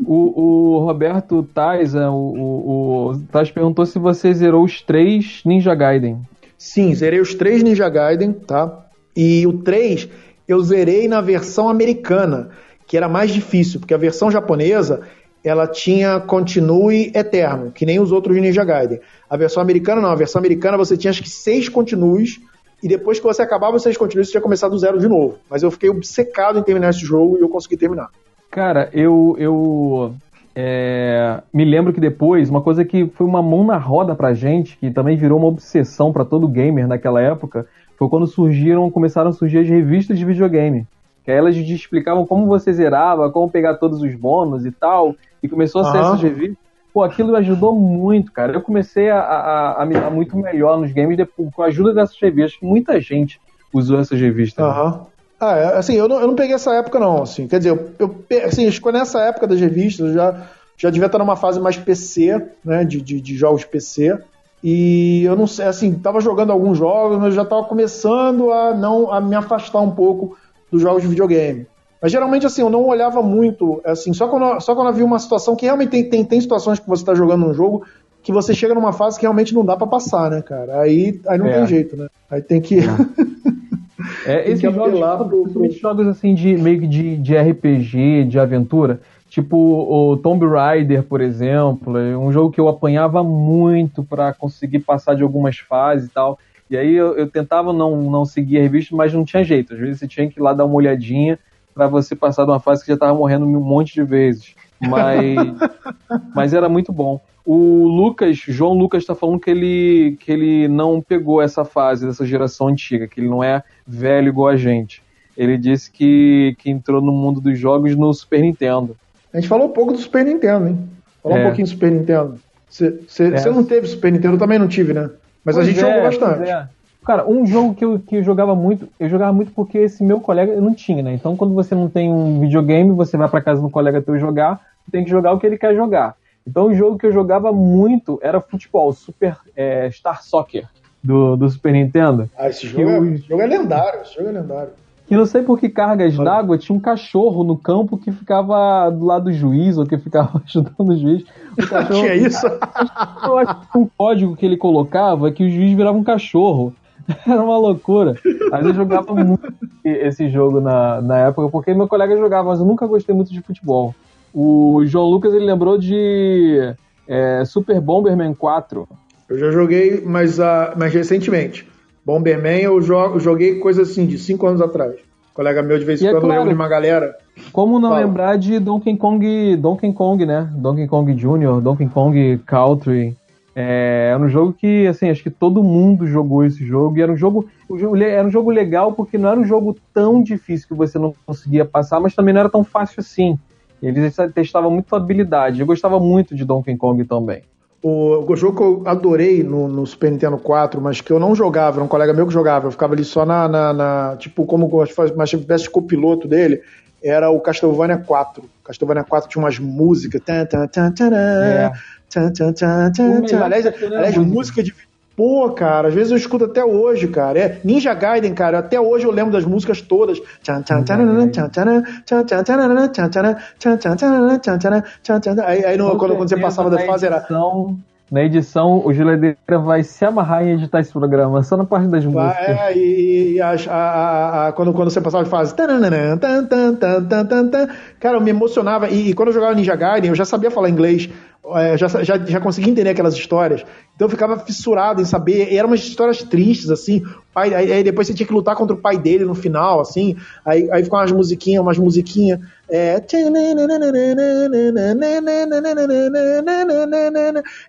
Speaker 4: O, o Roberto Tais, o, o, o Tais perguntou se você zerou os três Ninja Gaiden.
Speaker 1: Sim, zerei os três Ninja Gaiden, tá? E o 3 eu zerei na versão americana, que era mais difícil, porque a versão japonesa ela tinha continue eterno, que nem os outros Ninja Gaiden. A versão americana não, a versão americana você tinha acho que seis continues e depois que você acabava os seis continues você tinha começado do zero de novo. Mas eu fiquei obcecado em terminar esse jogo e eu consegui terminar.
Speaker 4: Cara, eu, eu é, me lembro que depois, uma coisa que foi uma mão na roda pra gente, que também virou uma obsessão para todo gamer naquela época, foi quando surgiram, começaram a surgir as revistas de videogame. Que aí elas te explicavam como você zerava, como pegar todos os bônus e tal. E começou a ser essas revistas. Pô, aquilo ajudou muito, cara. Eu comecei a, a, a me dar muito melhor nos games depois, com a ajuda dessas revistas. Muita gente usou essas revistas.
Speaker 1: Aham. Né? Ah, é, assim, eu não, eu não peguei essa época, não. Assim, quer dizer, eu, eu assim, acho que nessa época das revistas, eu já, já devia estar numa fase mais PC, né? De, de, de jogos PC. E eu não sei, assim, tava jogando alguns jogos, mas já tava começando a não a me afastar um pouco dos jogos de videogame. Mas geralmente, assim, eu não olhava muito, assim, só quando, só quando havia uma situação que realmente tem, tem, tem situações que você está jogando um jogo que você chega numa fase que realmente não dá para passar, né, cara? Aí, aí não é. tem jeito, né? Aí tem que.
Speaker 4: É, esses jogos, pro, pro... jogos assim de meio que de, de RPG, de aventura, tipo o Tomb Raider, por exemplo, é um jogo que eu apanhava muito para conseguir passar de algumas fases e tal. E aí eu, eu, tentava não, não seguir a revista, mas não tinha jeito. Às vezes você tinha que ir lá dar uma olhadinha para você passar de uma fase que já estava morrendo um monte de vezes. Mas, mas era muito bom. O Lucas, João Lucas está falando que ele, que ele não pegou essa fase dessa geração antiga, que ele não é velho igual a gente. Ele disse que, que entrou no mundo dos jogos no Super Nintendo.
Speaker 1: A gente falou um pouco do Super Nintendo, hein? Falou é. um pouquinho do Super Nintendo. Você é. não teve Super Nintendo, eu também não tive, né? Mas pois a gente é, jogou bastante. É.
Speaker 4: Cara, um jogo que eu, que eu jogava muito, eu jogava muito porque esse meu colega eu não tinha, né? Então quando você não tem um videogame, você vai para casa do colega teu jogar, tem que jogar o que ele quer jogar. Então o jogo que eu jogava muito era futebol, Super é, Star Soccer do, do Super Nintendo.
Speaker 1: Ah, esse jogo, é, esse jogo é lendário, esse jogo é lendário.
Speaker 4: Que não sei por que cargas d'água tinha um cachorro no campo que ficava do lado do juiz, ou que ficava ajudando o juiz. O
Speaker 1: cachorro, tinha isso?
Speaker 4: Eu acho que um código que ele colocava que o juiz virava um cachorro. Era uma loucura. Mas eu jogava muito esse jogo na, na época, porque meu colega jogava, mas eu nunca gostei muito de futebol. O João Lucas ele lembrou de é, Super Bomberman 4.
Speaker 1: Eu já joguei, mas, uh, mas recentemente. Bomberman eu jogo, joguei coisa assim, de 5 anos atrás. Um colega meu de vez em é quando claro, lembra de uma galera.
Speaker 4: Como não Fala. lembrar de Donkey Kong, Donkey Kong, né? Donkey Kong Jr., Donkey Kong Country. É, era um jogo que, assim, acho que todo mundo jogou esse jogo. E era um jogo, era um jogo legal porque não era um jogo tão difícil que você não conseguia passar, mas também não era tão fácil assim. Eles testavam muito a habilidade. Eu gostava muito de Donkey Kong também.
Speaker 1: O, o jogo que eu adorei no, no, Super Nintendo 4, mas que eu não jogava, era um colega meu que jogava, eu ficava ali só na. na, na tipo, como espécie de copiloto dele, era o Castlevania 4. Castlevania 4 tinha umas músicas. Tan, tan, tan, tan, é. tan, tan, tan, tan, tan. Aliás, aliás música de Pô, cara, às vezes eu escuto até hoje, cara. É Ninja Gaiden, cara. Até hoje eu lembro das músicas todas. Aí, aí no, quando, quando você passava da fase era.
Speaker 4: Na edição, o Geladeira vai se amarrar em editar esse programa, só na parte das músicas.
Speaker 1: É, e, e a, a, a, quando, quando você passava de fase. Cara, eu me emocionava. E, e, quando eu jogava Ninja Gaiden, eu já sabia falar inglês é, já, já, já consegui entender aquelas histórias. Então eu ficava fissurado em saber. E eram umas histórias tristes, assim. Pai, aí, aí, depois você tinha que lutar contra o pai dele no final, assim. Aí, aí ficam umas musiquinhas, umas musiquinhas. É...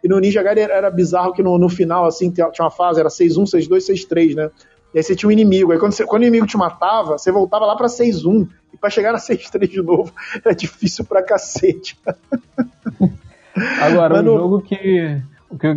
Speaker 1: E no Ninja Gaiden era, era bizarro que no, no final, assim, tinha uma fase, era 6-1, 6-2, 6-3, né? E aí você tinha um inimigo. Aí quando, você, quando o inimigo te matava, você voltava lá pra 6-1. E pra chegar na 6-3 de novo, era difícil pra cacete.
Speaker 4: Agora, Mano... um jogo que,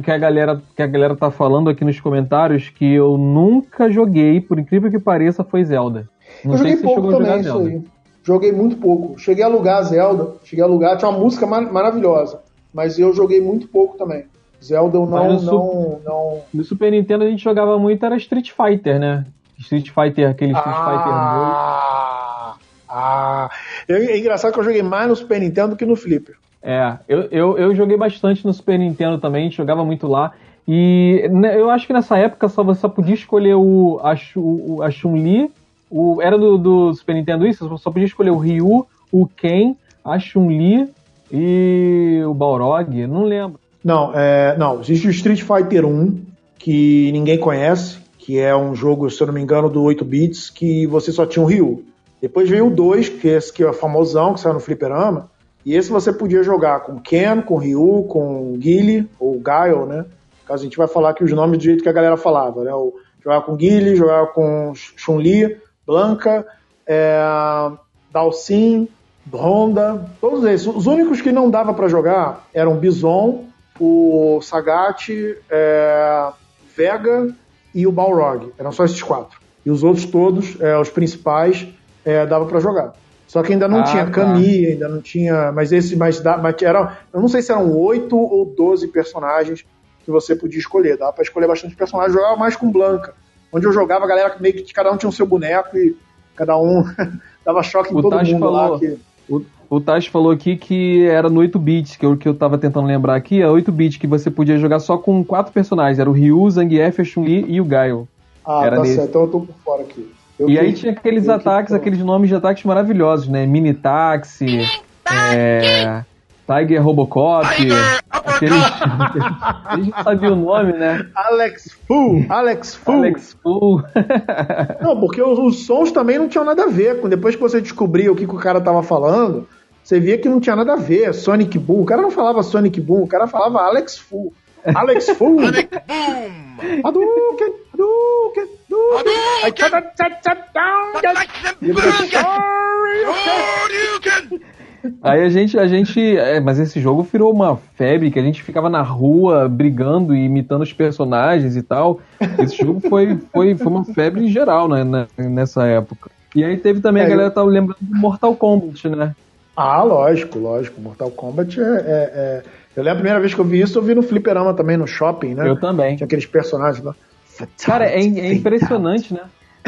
Speaker 4: que, a galera, que a galera tá falando aqui nos comentários que eu nunca joguei, por incrível que pareça, foi Zelda.
Speaker 1: Não eu joguei pouco também, isso Zelda. aí. Joguei muito pouco. Cheguei a alugar Zelda, cheguei a alugar, tinha uma música mar maravilhosa, mas eu joguei muito pouco também. Zelda eu não, não, não.
Speaker 4: No Super Nintendo a gente jogava muito, era Street Fighter, né? Street Fighter, aquele Street ah,
Speaker 1: Fighter 2. Ah, é engraçado que eu joguei mais no Super Nintendo do que no Flipper.
Speaker 4: É, eu, eu, eu joguei bastante no Super Nintendo também, jogava muito lá. E né, eu acho que nessa época só você só podia escolher o, a, o, a Chun-Li, o, era do, do Super Nintendo isso? Você só podia escolher o Ryu, o Ken, a Chun-Li e o Balrog, não lembro.
Speaker 1: Não, é, não, existe o Street Fighter 1, que ninguém conhece, que é um jogo, se eu não me engano, do 8 bits, que você só tinha o Ryu. Depois veio o 2, que esse que é famosão, que saiu no fliperama, e esse você podia jogar com Ken, com Ryu, com Guile, ou Guile, né? Caso a gente vai falar aqui os nomes do jeito que a galera falava, né? O, jogava com Guile, jogava com Chun-Li, Blanca, é, Dalsin, Honda, todos esses. Os únicos que não dava para jogar eram Bison, o Sagat, é, Vega e o Balrog. Eram só esses quatro. E os outros todos, é, os principais, é, dava para jogar. Só que ainda não ah, tinha tá. ainda não tinha. Mas esse, mas, mas era. Eu não sei se eram oito ou doze personagens que você podia escolher. Dava para escolher bastante personagens. Eu jogava mais com Blanca. Onde eu jogava, a galera meio que cada um tinha o seu boneco e cada um dava choque em o todo mundo falou, lá. Que...
Speaker 4: O, o falou aqui que era no 8 bits, que é o que eu tava tentando lembrar aqui, é 8 bits que você podia jogar só com quatro personagens, era o Ryu, Zangief, a Chun-Li e o Gaio.
Speaker 1: Ah,
Speaker 4: era
Speaker 1: tá nesse. certo, então eu tô por fora aqui. Eu
Speaker 4: e aí tinha aqueles ataques, aqueles nomes de ataques maravilhosos, né? Mini Taxi, é, Tiger Robocop, aqueles. Eles não sabiam o nome, né?
Speaker 1: Alex Fu, Alex Fu.
Speaker 4: Alex Fu.
Speaker 1: não, porque os, os, sons também não tinham nada a ver. Depois que você descobria o que, que o cara tava falando, você via que não tinha nada a ver. Sonic Boom. O cara não falava Sonic Boom, o cara falava Alex Fu. Alex Fu. Sonic Boom. Hadouken, Hadouken,
Speaker 4: Aí a gente, a gente. É, mas esse jogo virou uma febre que a gente ficava na rua brigando e imitando os personagens e tal. Esse jogo foi, foi, foi uma febre geral né, nessa época. E aí teve também, é, a galera eu... tá lembrando do Mortal Kombat, né?
Speaker 1: Ah, lógico, lógico. Mortal Kombat é, é, é, Eu lembro a primeira vez que eu vi isso, eu vi no Fliperama também, no shopping, né?
Speaker 4: Eu também.
Speaker 1: Tinha aqueles personagens lá.
Speaker 4: Cara, é, é impressionante, né?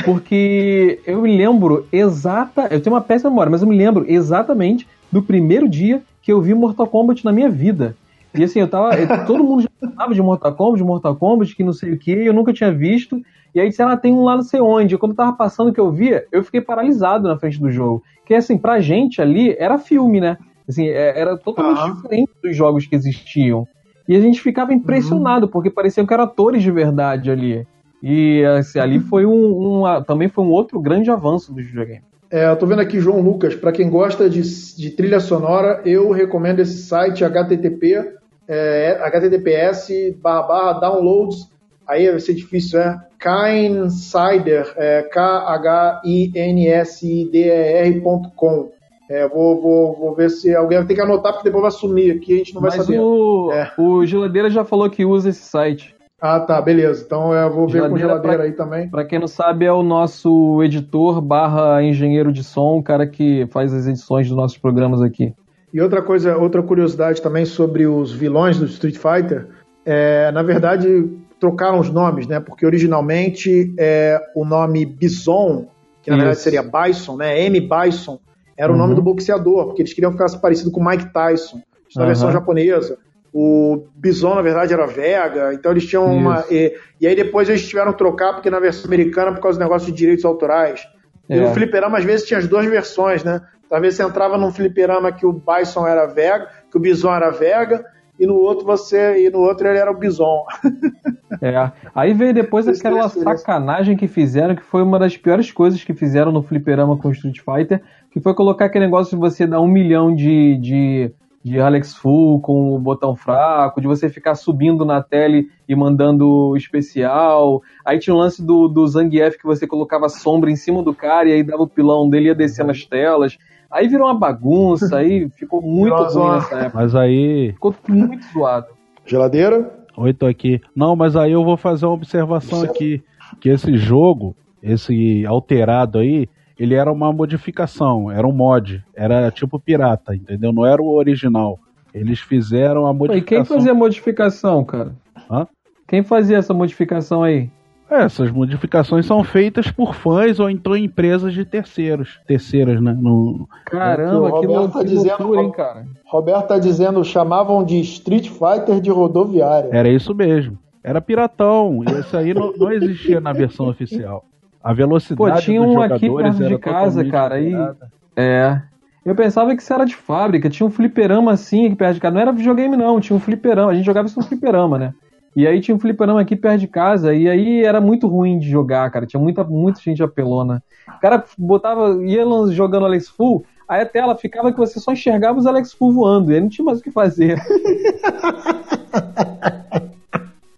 Speaker 4: Porque eu me lembro exata. Eu tenho uma péssima memória, mas eu me lembro exatamente do primeiro dia que eu vi Mortal Kombat na minha vida. E assim, eu tava. Eu, todo mundo já falava de Mortal Kombat, de Mortal Kombat, que não sei o que, eu nunca tinha visto. E aí disseram, ah, tem um lá não sei onde. E quando tava passando que eu via, eu fiquei paralisado na frente do jogo. Que assim, pra gente ali era filme, né? Assim, é, era totalmente uhum. diferente dos jogos que existiam. E a gente ficava impressionado, uhum. porque pareciam que eram atores de verdade ali. E assim, ali foi um, um, também foi um outro grande avanço do videogame.
Speaker 1: É, eu tô vendo aqui João Lucas, para quem gosta de, de, trilha sonora, eu recomendo esse site http é, https barra, barra downloads, aí vai ser difícil, é Kinsider, é, K-H-I-N-S-I-D-E-R.com. É, vou, vou, vou ver se alguém tem que anotar, porque depois vai sumir aqui a gente não vai
Speaker 4: Mas
Speaker 1: saber.
Speaker 4: O, é. o Geladeira já falou que usa esse site.
Speaker 1: Ah, tá, beleza. Então eu vou ver com geladeira pra, aí também.
Speaker 4: Pra quem não sabe, é o nosso editor barra engenheiro de som, o cara que faz as edições dos nossos programas aqui.
Speaker 1: E outra coisa, outra curiosidade também sobre os vilões do Street Fighter, é, na verdade, trocaram os nomes, né? Porque originalmente é, o nome Bison, que na Isso. verdade seria Bison, né? M. Bison, era uhum. o nome uhum. do boxeador, porque eles queriam ficar parecido com Mike Tyson, na uhum. versão japonesa. O Bison, na verdade, era Vega, então eles tinham Isso. uma. E, e, aí depois eles tiveram que trocar, porque na versão americana, por causa do negócio de direitos autorais. É. E o fliperama, às vezes, tinha as duas versões, né? Talvez você entrava num fliperama que o Bison era Vega, que o Bison era Vega, e no outro você. E no outro ele era o Bison.
Speaker 4: É. Aí veio depois aquela sacanagem que fizeram, que foi uma das piores coisas que fizeram no fliperama com Street Fighter, que foi colocar aquele negócio de você dar um milhão de, de de Alex Full com o botão fraco, de você ficar subindo na tele e mandando especial. Aí tinha o lance do, do Zangief que você colocava sombra em cima do cara e aí dava o pilão dele e ia descer nas telas. Aí virou uma bagunça, aí ficou muito ruim nessa época.
Speaker 3: Mas aí.
Speaker 4: Ficou muito zoado.
Speaker 1: Geladeira?
Speaker 3: Oi, tô aqui. Não, mas aí eu vou fazer uma observação aqui. Que esse jogo, esse alterado aí, ele era uma modificação, era um mod, era tipo pirata, entendeu? Não era o original. Eles fizeram a modificação.
Speaker 4: E quem fazia a modificação, cara?
Speaker 3: Hã?
Speaker 4: Quem fazia essa modificação aí?
Speaker 3: É, essas modificações são feitas por fãs ou então empresas de terceiros. Terceiras, né? No...
Speaker 4: Caramba, que, loucura, tá dizendo, hein, cara?
Speaker 1: Roberto tá dizendo, chamavam de Street Fighter de rodoviária.
Speaker 3: Era isso mesmo. Era piratão. E isso aí não, não existia na versão oficial. A velocidade
Speaker 4: Pô, tinha
Speaker 3: dos
Speaker 4: um aqui
Speaker 3: jogadores
Speaker 4: perto de casa, cara, aí-. É. Eu pensava que isso era de fábrica, tinha um fliperama assim aqui perto de casa. Não era videogame, não, tinha um fliperama. A gente jogava isso no fliperama, né? E aí tinha um fliperama aqui perto de casa, e aí era muito ruim de jogar, cara. Tinha muita, muita gente apelona. O cara botava, ia jogando Alex Full, aí a tela ficava que você só enxergava os Alex Full voando, e aí não tinha mais o que fazer.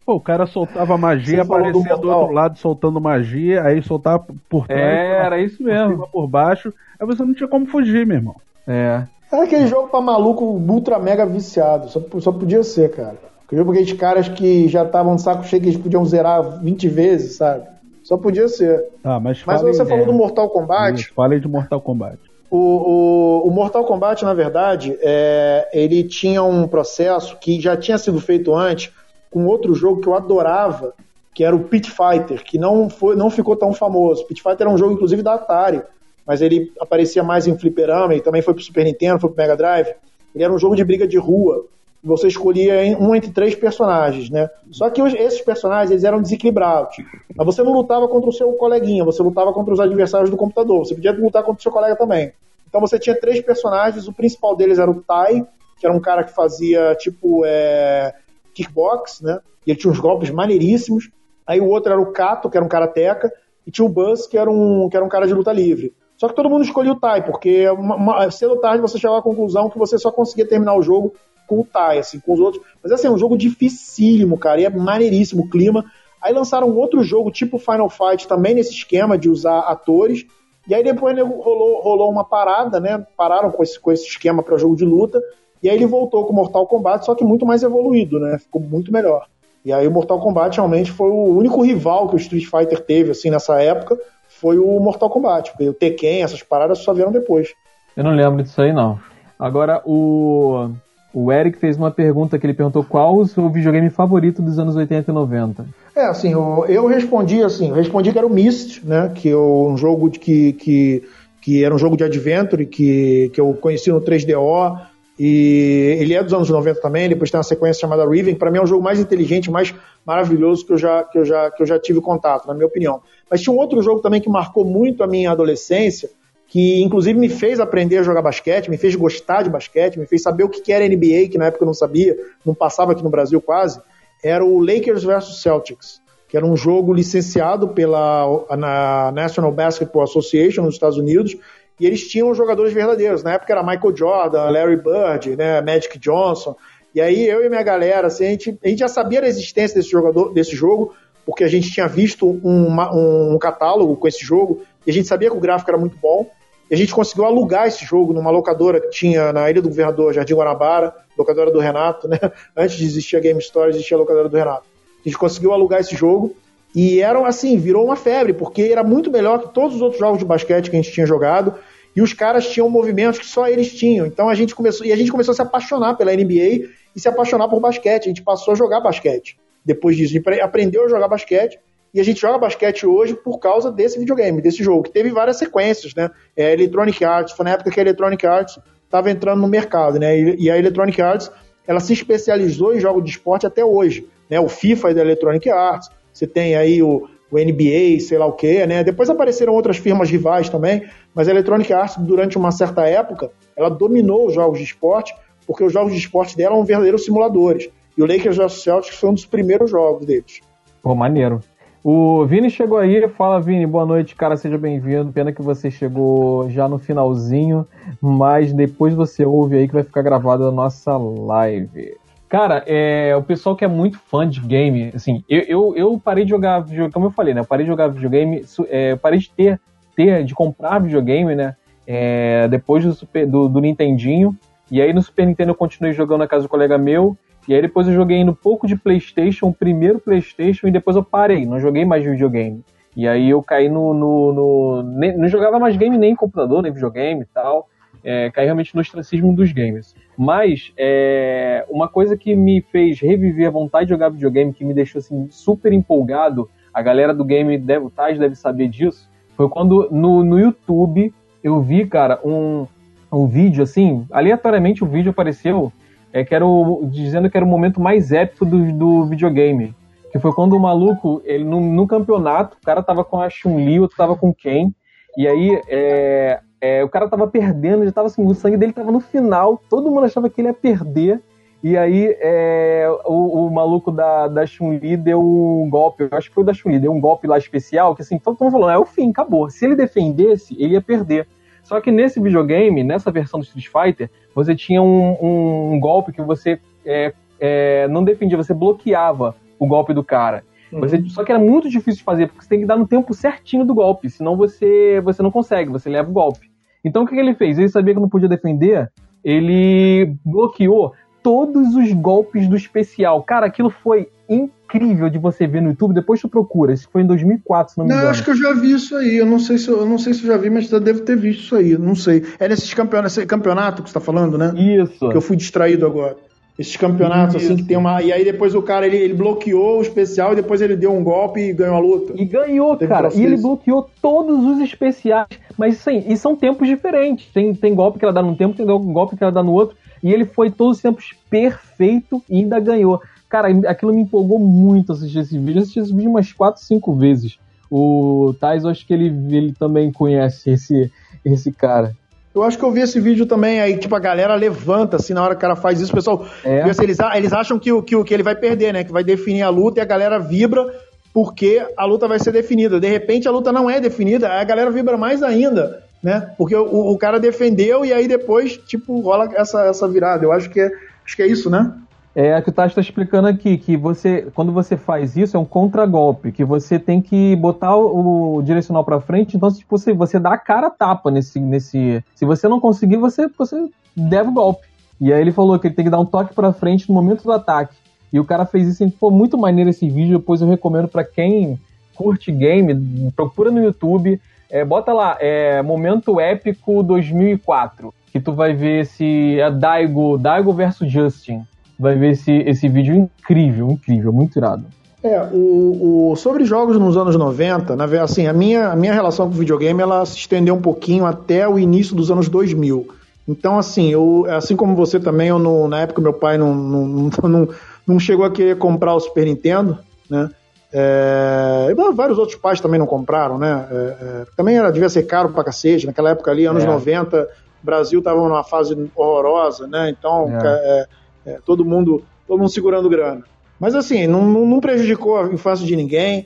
Speaker 3: Pô, o cara soltava magia,
Speaker 1: Você do
Speaker 3: aparecia do,
Speaker 1: Mortal.
Speaker 3: outro lado soltando magia, aí soltava por trás,
Speaker 4: É, era isso
Speaker 3: por
Speaker 4: mesmo.
Speaker 3: cima, por baixo. Aí você não tinha como fugir, meu irmão.
Speaker 4: É.
Speaker 1: Era aquele jogo pra maluco ultra mega viciado. Só, só podia ser, cara. Aquele jogo aqueles caras que já estavam de saco cheio que eles podiam zerar 20 vezes, sabe? Só podia ser.
Speaker 3: Tá, mas,
Speaker 1: Mas você falou
Speaker 3: é,
Speaker 1: do Mortal Kombat.
Speaker 3: isso, aí de Mortal Kombat.
Speaker 1: O, o, o Mortal Kombat, na verdade, é, ele tinha um processo que já tinha sido feito antes com outro jogo que eu adorava, que era o Pit Fighter, que não, foi, não ficou tão famoso. Pit Fighter era um jogo, inclusive, da Atari, mas ele aparecia mais em fliperama e também foi pro Super Nintendo, foi pro Mega Drive. Ele era um jogo de briga de rua. Você escolhia um entre três personagens, né? Só que esses personagens eles eram desequilibrados. Mas você não lutava contra o seu coleguinha, você lutava contra os adversários do computador. Você podia lutar contra o seu colega também. Então você tinha três personagens, o principal deles era o Tai, que era um cara que fazia tipo é, kickbox, né? E ele tinha uns golpes maneiríssimos. Aí o outro era o Kato, que era um karateca, e tinha o Buzz, que era um, que era um cara de luta livre. Só que todo mundo escolhia o Tai, porque uma, uma, cedo ou tarde você chegava à conclusão que você só conseguia terminar o jogo com o Tai, assim, com os outros. Mas assim, é um jogo dificílimo, cara, e é maneiríssimo o clima. Aí lançaram outro jogo, tipo Final Fight, também nesse esquema de usar atores. E aí depois rolou, rolou uma parada, né? Pararam com esse, com esse esquema para jogo de luta. E aí ele voltou com o Mortal Kombat, só que muito mais evoluído, né? Ficou muito melhor. E aí o Mortal Kombat realmente foi o único rival que o Street Fighter teve, assim, nessa época, foi o Mortal Kombat. Porque o Tekken, essas paradas só vieram depois.
Speaker 4: Eu não lembro disso aí, não. Agora, o, o Eric fez uma pergunta que ele perguntou qual o seu videogame favorito dos anos 80 e 90.
Speaker 1: É, assim, eu, eu respondi assim, eu respondi que era o Myst, né? Que é um jogo de que, que, que era um jogo de adventure que, que eu conheci no 3DO. E ele é dos anos 90 também, depois tem uma sequência chamada Riven. Para mim é o jogo mais inteligente, mais maravilhoso que eu, já, que, eu já, que eu já tive contato, na minha opinião. Mas tinha um outro jogo também que marcou muito a minha adolescência, que inclusive me fez aprender a jogar basquete, me fez gostar de basquete, me fez saber o que era NBA, que na época eu não sabia, não passava aqui no Brasil quase, era o Lakers versus Celtics, que era um jogo licenciado pela na National Basketball Association nos Estados Unidos, e eles tinham jogadores verdadeiros. Na época era Michael Jordan, Larry Bird, né, Magic Johnson. E aí eu e minha galera, assim, a, gente, a gente já sabia da existência desse, jogador, desse jogo, porque a gente tinha visto um, um catálogo com esse jogo, e a gente sabia que o gráfico era muito bom. E a gente conseguiu alugar esse jogo numa locadora que tinha na Ilha do Governador, Jardim Guanabara, locadora do Renato, né? Antes de existir a Game Store, existia a locadora do Renato. A gente conseguiu alugar esse jogo e era assim, virou uma febre, porque era muito melhor que todos os outros jogos de basquete que a gente tinha jogado. E os caras tinham movimentos que só eles tinham. Então a gente começou, e a gente começou a se apaixonar pela NBA e se apaixonar por basquete. A gente passou a jogar basquete. Depois disso, a gente aprendeu a jogar basquete e a gente joga basquete hoje por causa desse videogame, desse jogo, que teve várias sequências, né? É, Electronic Arts, foi na época que a Electronic Arts estava entrando no mercado, né? E, e, a Electronic Arts, ela se especializou em jogos de esporte até hoje, né? O FIFA é da Electronic Arts, você tem aí o, o NBA, sei lá o que, né? Depois apareceram outras firmas rivais também, mas a Electronic Arts, durante uma certa época, ela dominou os jogos de esporte, porque os jogos de esporte dela eram verdadeiros simuladores. E o Lakers vs Celtics foi um dos primeiros jogos deles.
Speaker 4: Pô, maneiro. O Vini chegou aí, fala Vini, boa noite, cara, seja bem-vindo. Pena que você chegou já no finalzinho, mas depois você ouve aí que vai ficar gravada a nossa live. Cara, é, o pessoal que é muito fã de game, assim, eu, eu, eu parei de jogar videogame, como eu falei, né? Eu parei de jogar videogame, é, parei de ter, ter, de comprar videogame, né? É, depois do, super, do, do Nintendinho. E aí no Super Nintendo eu continuei jogando na casa do colega meu. E aí depois eu joguei um pouco de Playstation, o primeiro Playstation, e depois eu parei, não joguei mais videogame. E aí eu caí no. no, no nem, não jogava mais game nem computador, nem videogame e tal. É, caí realmente no ostracismo dos games. Mas é, uma coisa que me fez reviver a vontade de jogar videogame, que me deixou assim, super empolgado, a galera do game, deve, o Taj deve saber disso, foi quando no, no YouTube eu vi, cara, um, um vídeo assim, aleatoriamente o vídeo apareceu é, que era o, dizendo que era o momento mais épico do, do videogame. Que que foi quando o maluco, ele no, no campeonato, o cara tava com a Chun-Li, outro tava com quem, e aí é, é, o cara tava perdendo, já tava assim, o sangue dele tava no final, todo mundo achava que ele ia perder, e aí é, o, o, maluco da, da Chun-Li deu um golpe, eu acho que foi o da Chun-Li, deu um golpe lá especial, que assim, todo mundo falou, é o fim, acabou. Se ele defendesse, ele ia perder. Só que nesse videogame, nessa versão do Street Fighter, você tinha um, um golpe que você é, é, não defendia, você bloqueava o golpe do cara. Uhum. Você, só que era muito difícil de fazer, porque você tem que dar no tempo certinho do golpe, senão você, você não consegue, você leva o golpe. Então o que, que ele fez? Ele sabia que não podia defender, ele bloqueou todos os golpes do especial. Cara, aquilo foi incrível de você ver no YouTube. Depois tu procura. Isso foi em 2004, se não me engano.
Speaker 1: Não, acho que eu já vi isso aí. Eu não sei se eu, não sei se eu já vi, mas já devo ter visto isso aí. Não sei. É nesses campeonatos, campeonato que você tá falando, né?
Speaker 4: Isso.
Speaker 1: Que eu fui distraído agora. Esses campeonatos, Isso. assim, que tem uma. E aí depois o cara ele, ele, bloqueou o especial e depois ele deu um golpe e ganhou a luta.
Speaker 4: E ganhou, Teve cara. E ele bloqueou todos os especiais. Mas sim, e são tempos diferentes. Tem, tem golpe que ela dá num tempo, tem golpe que ela dá no outro. E ele foi todos os tempos perfeito e ainda ganhou. Cara, aquilo me empolgou muito assistir esse vídeo. Eu assisti esse vídeo umas 4, 5 vezes. O Tais, eu acho que ele, ele também conhece esse, esse cara.
Speaker 1: Eu acho que eu vi esse vídeo também, aí, tipo, a galera levanta, assim, na hora que o cara faz isso, o pessoal. É. Eles, eles acham que, que, que ele vai perder, né? Que vai definir a luta e a galera vibra porque a luta vai ser definida. De repente a luta não é definida, aí a galera vibra mais ainda né? Porque o, o cara defendeu e aí depois, tipo, rola essa, essa virada. Eu acho que é, acho que é isso, né?
Speaker 4: É a que o Tati está explicando aqui, que você, quando você faz isso, é um contragolpe, que você tem que botar o, o direcional para frente, então tipo, você, você dá a cara tapa nesse, nesse. Se você não conseguir, você, você deve o golpe. E aí ele falou que ele tem que dar um toque para frente no momento do ataque. E o cara fez isso, e ficou muito maneiro esse vídeo, depois eu recomendo para quem curte game, procura no YouTube, é, bota lá, é, Momento Épico 2004, que tu vai ver esse é Daigo, Daigo versus Justin. Vai ver esse, esse vídeo incrível, incrível, muito irado.
Speaker 1: É, o, o, sobre jogos nos anos 90, na, assim, a minha, a minha relação com o videogame ela se estendeu um pouquinho até o início dos anos 2000. Então, assim, eu, assim como você também, eu não, na época meu pai não, não, não, não chegou a querer comprar o Super Nintendo, né? É, vários outros pais também não compraram, né? É, é, também era, devia ser caro pra cacete. Naquela época ali, anos é. 90, o Brasil estava numa fase horrorosa, né? Então, é. É, é, todo mundo todo mundo segurando grana. Mas assim, não, não prejudicou a infância de ninguém.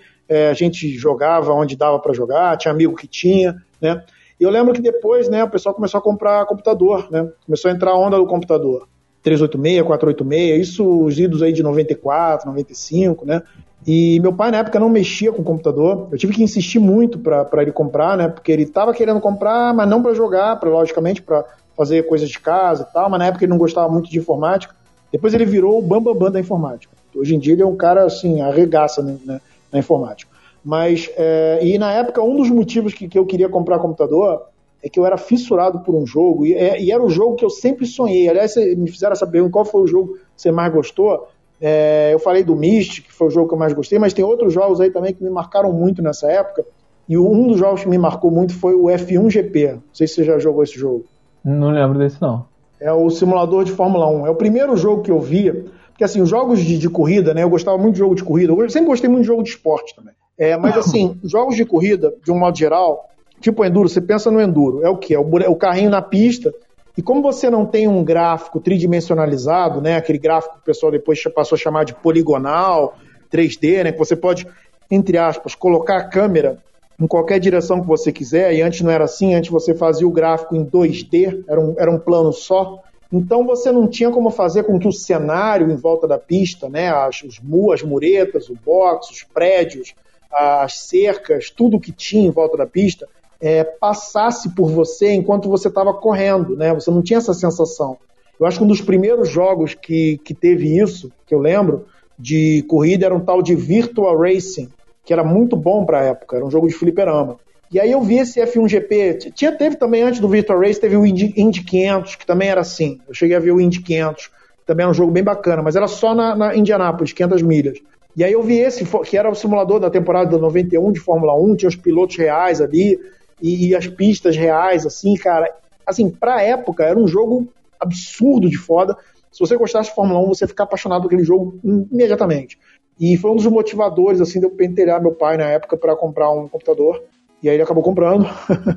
Speaker 1: a gente jogava onde dava para jogar, tinha amigo que tinha, né? E eu lembro que depois, né, o pessoal começou a comprar computador, né? Começou a entrar a onda do computador. 386, 486, isso os idos aí de 94, 95, né? E meu pai na época não mexia com computador. Eu tive que insistir muito para ele comprar, né? Porque ele estava querendo comprar, mas não para jogar, pra, logicamente para fazer coisas de casa e tal. Mas na época ele não gostava muito de informática. Depois ele virou o bambambam bam, bam da informática. Hoje em dia ele é um cara assim arregaça né, né, na informática. Mas é, e na época um dos motivos que, que eu queria comprar computador é que eu era fissurado por um jogo e, é, e era o jogo que eu sempre sonhei. Aliás, me fizeram essa pergunta: qual foi o jogo que você mais gostou? É, eu falei do Mystic, que foi o jogo que eu mais gostei, mas tem outros jogos aí também que me marcaram muito nessa época. E um dos jogos que me marcou muito foi o F1 GP. Não sei se você já jogou esse jogo.
Speaker 4: Não lembro desse, não.
Speaker 1: É o simulador de Fórmula 1. É o primeiro jogo que eu via. Porque, assim, os jogos de, de corrida, né? Eu gostava muito de jogo de corrida. Eu sempre gostei muito de jogo de esporte também. É, mas, assim, jogos de corrida, de um modo geral, tipo Enduro, você pensa no Enduro. É o quê? É o, é o carrinho na pista e como você não tem um gráfico tridimensionalizado, né, aquele gráfico que o pessoal depois passou a chamar de poligonal, 3D, né, que você pode, entre aspas, colocar a câmera em qualquer direção que você quiser, e antes não era assim, antes você fazia o gráfico em 2D, era um, era um plano só. Então você não tinha como fazer com que o cenário em volta da pista, né, as, os, as muretas, o box, os prédios, as cercas, tudo que tinha em volta da pista, é, passasse por você enquanto você estava correndo, né? Você não tinha essa sensação. Eu acho que um dos primeiros jogos que, que teve isso, que eu lembro, de corrida era um tal de Virtual Racing, que era muito bom para a época, era um jogo de fliperama. E aí eu vi esse F1 GP, tinha, teve também antes do Virtual Race, teve o Indy, Indy 500, que também era assim. Eu cheguei a ver o Indy 500, também era um jogo bem bacana, mas era só na, na Indianápolis, 500 milhas. E aí eu vi esse, que era o simulador da temporada 91 de Fórmula 1, tinha os pilotos reais ali, e, e as pistas reais, assim, cara. Assim, pra época, era um jogo absurdo de foda. Se você gostasse de Fórmula 1, você ficar apaixonado por aquele jogo imediatamente. E foi um dos motivadores, assim, de eu pentelhar meu pai na época para comprar um computador. E aí ele acabou comprando.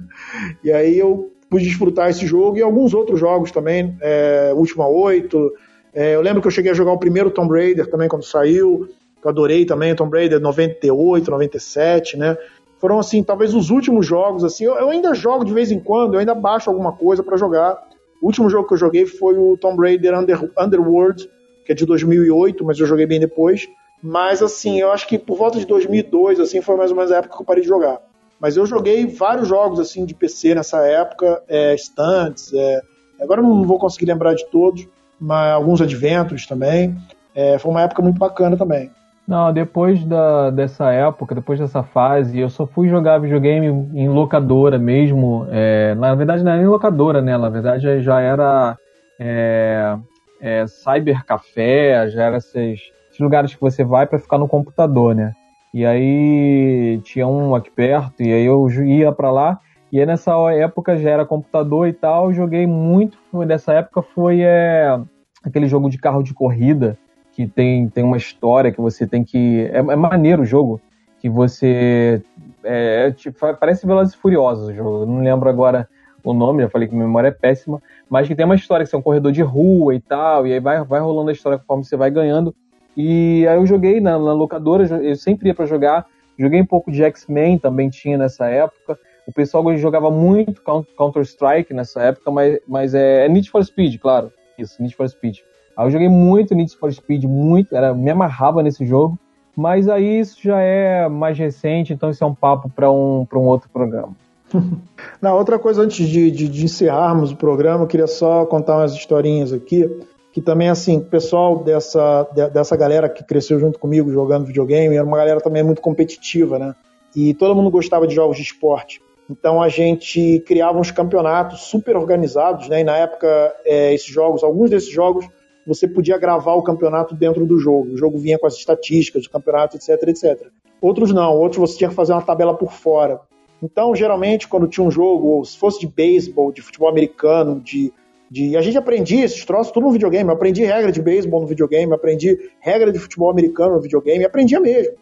Speaker 1: e aí eu pude desfrutar esse jogo e alguns outros jogos também, é, Última 8. É, eu lembro que eu cheguei a jogar o primeiro Tomb Raider também quando saiu. Eu adorei também Tomb Raider 98, 97, né? Foram, assim, talvez os últimos jogos, assim. Eu, eu ainda jogo de vez em quando, eu ainda baixo alguma coisa para jogar. O último jogo que eu joguei foi o Tomb Raider Under, Underworld, que é de 2008, mas eu joguei bem depois. Mas, assim, eu acho que por volta de 2002, assim, foi mais ou menos a época que eu parei de jogar. Mas eu joguei vários jogos, assim, de PC nessa época, é, Stunts, é, agora não vou conseguir lembrar de todos, mas alguns Adventures também. É, foi uma época muito bacana também.
Speaker 4: Não, depois da, dessa época, depois dessa fase, eu só fui jogar videogame em locadora mesmo. É, na verdade, não era nem locadora, né? Na verdade, já era é, é, cybercafé, já era esses, esses lugares que você vai para ficar no computador, né? E aí tinha um aqui perto, e aí eu ia para lá. E aí nessa época já era computador e tal. Joguei muito. Nessa época foi é, aquele jogo de carro de corrida que tem, tem uma história que você tem que. É, é maneiro o jogo, que você. É, é tipo, parece Velozes e Furiosos o jogo. Eu não lembro agora o nome, já falei que minha memória é péssima, mas que tem uma história que você é um corredor de rua e tal, e aí vai, vai rolando a história conforme você vai ganhando. E aí eu joguei na, na locadora, eu sempre ia para jogar. Joguei um pouco de X-Men, também tinha nessa época. O pessoal jogava muito Counter-Strike nessa época, mas, mas é, é Need for Speed, claro. Isso, Need for Speed. Aí eu joguei muito Need for Speed, muito, era, me amarrava nesse jogo, mas aí isso já é mais recente, então isso é um papo para um, um outro programa.
Speaker 1: Na outra coisa, antes de, de, de, encerrarmos o programa, eu queria só contar umas historinhas aqui, que também, assim, o pessoal dessa, dessa galera que cresceu junto comigo jogando videogame, era uma galera também muito competitiva, né? E todo mundo gostava de jogos de esporte. Então a gente criava uns campeonatos super organizados, né? E na época, é, esses jogos, alguns desses jogos você podia gravar o campeonato dentro do jogo. O jogo vinha com as estatísticas do campeonato, etc, etc. Outros não, outros você tinha que fazer uma tabela por fora. Então, geralmente, quando tinha um jogo, ou se fosse de beisebol, de futebol americano, de, de. A gente aprendia esses troços tudo no videogame. Eu aprendi regra de beisebol no videogame, aprendi regra de futebol americano no videogame, aprendia mesmo.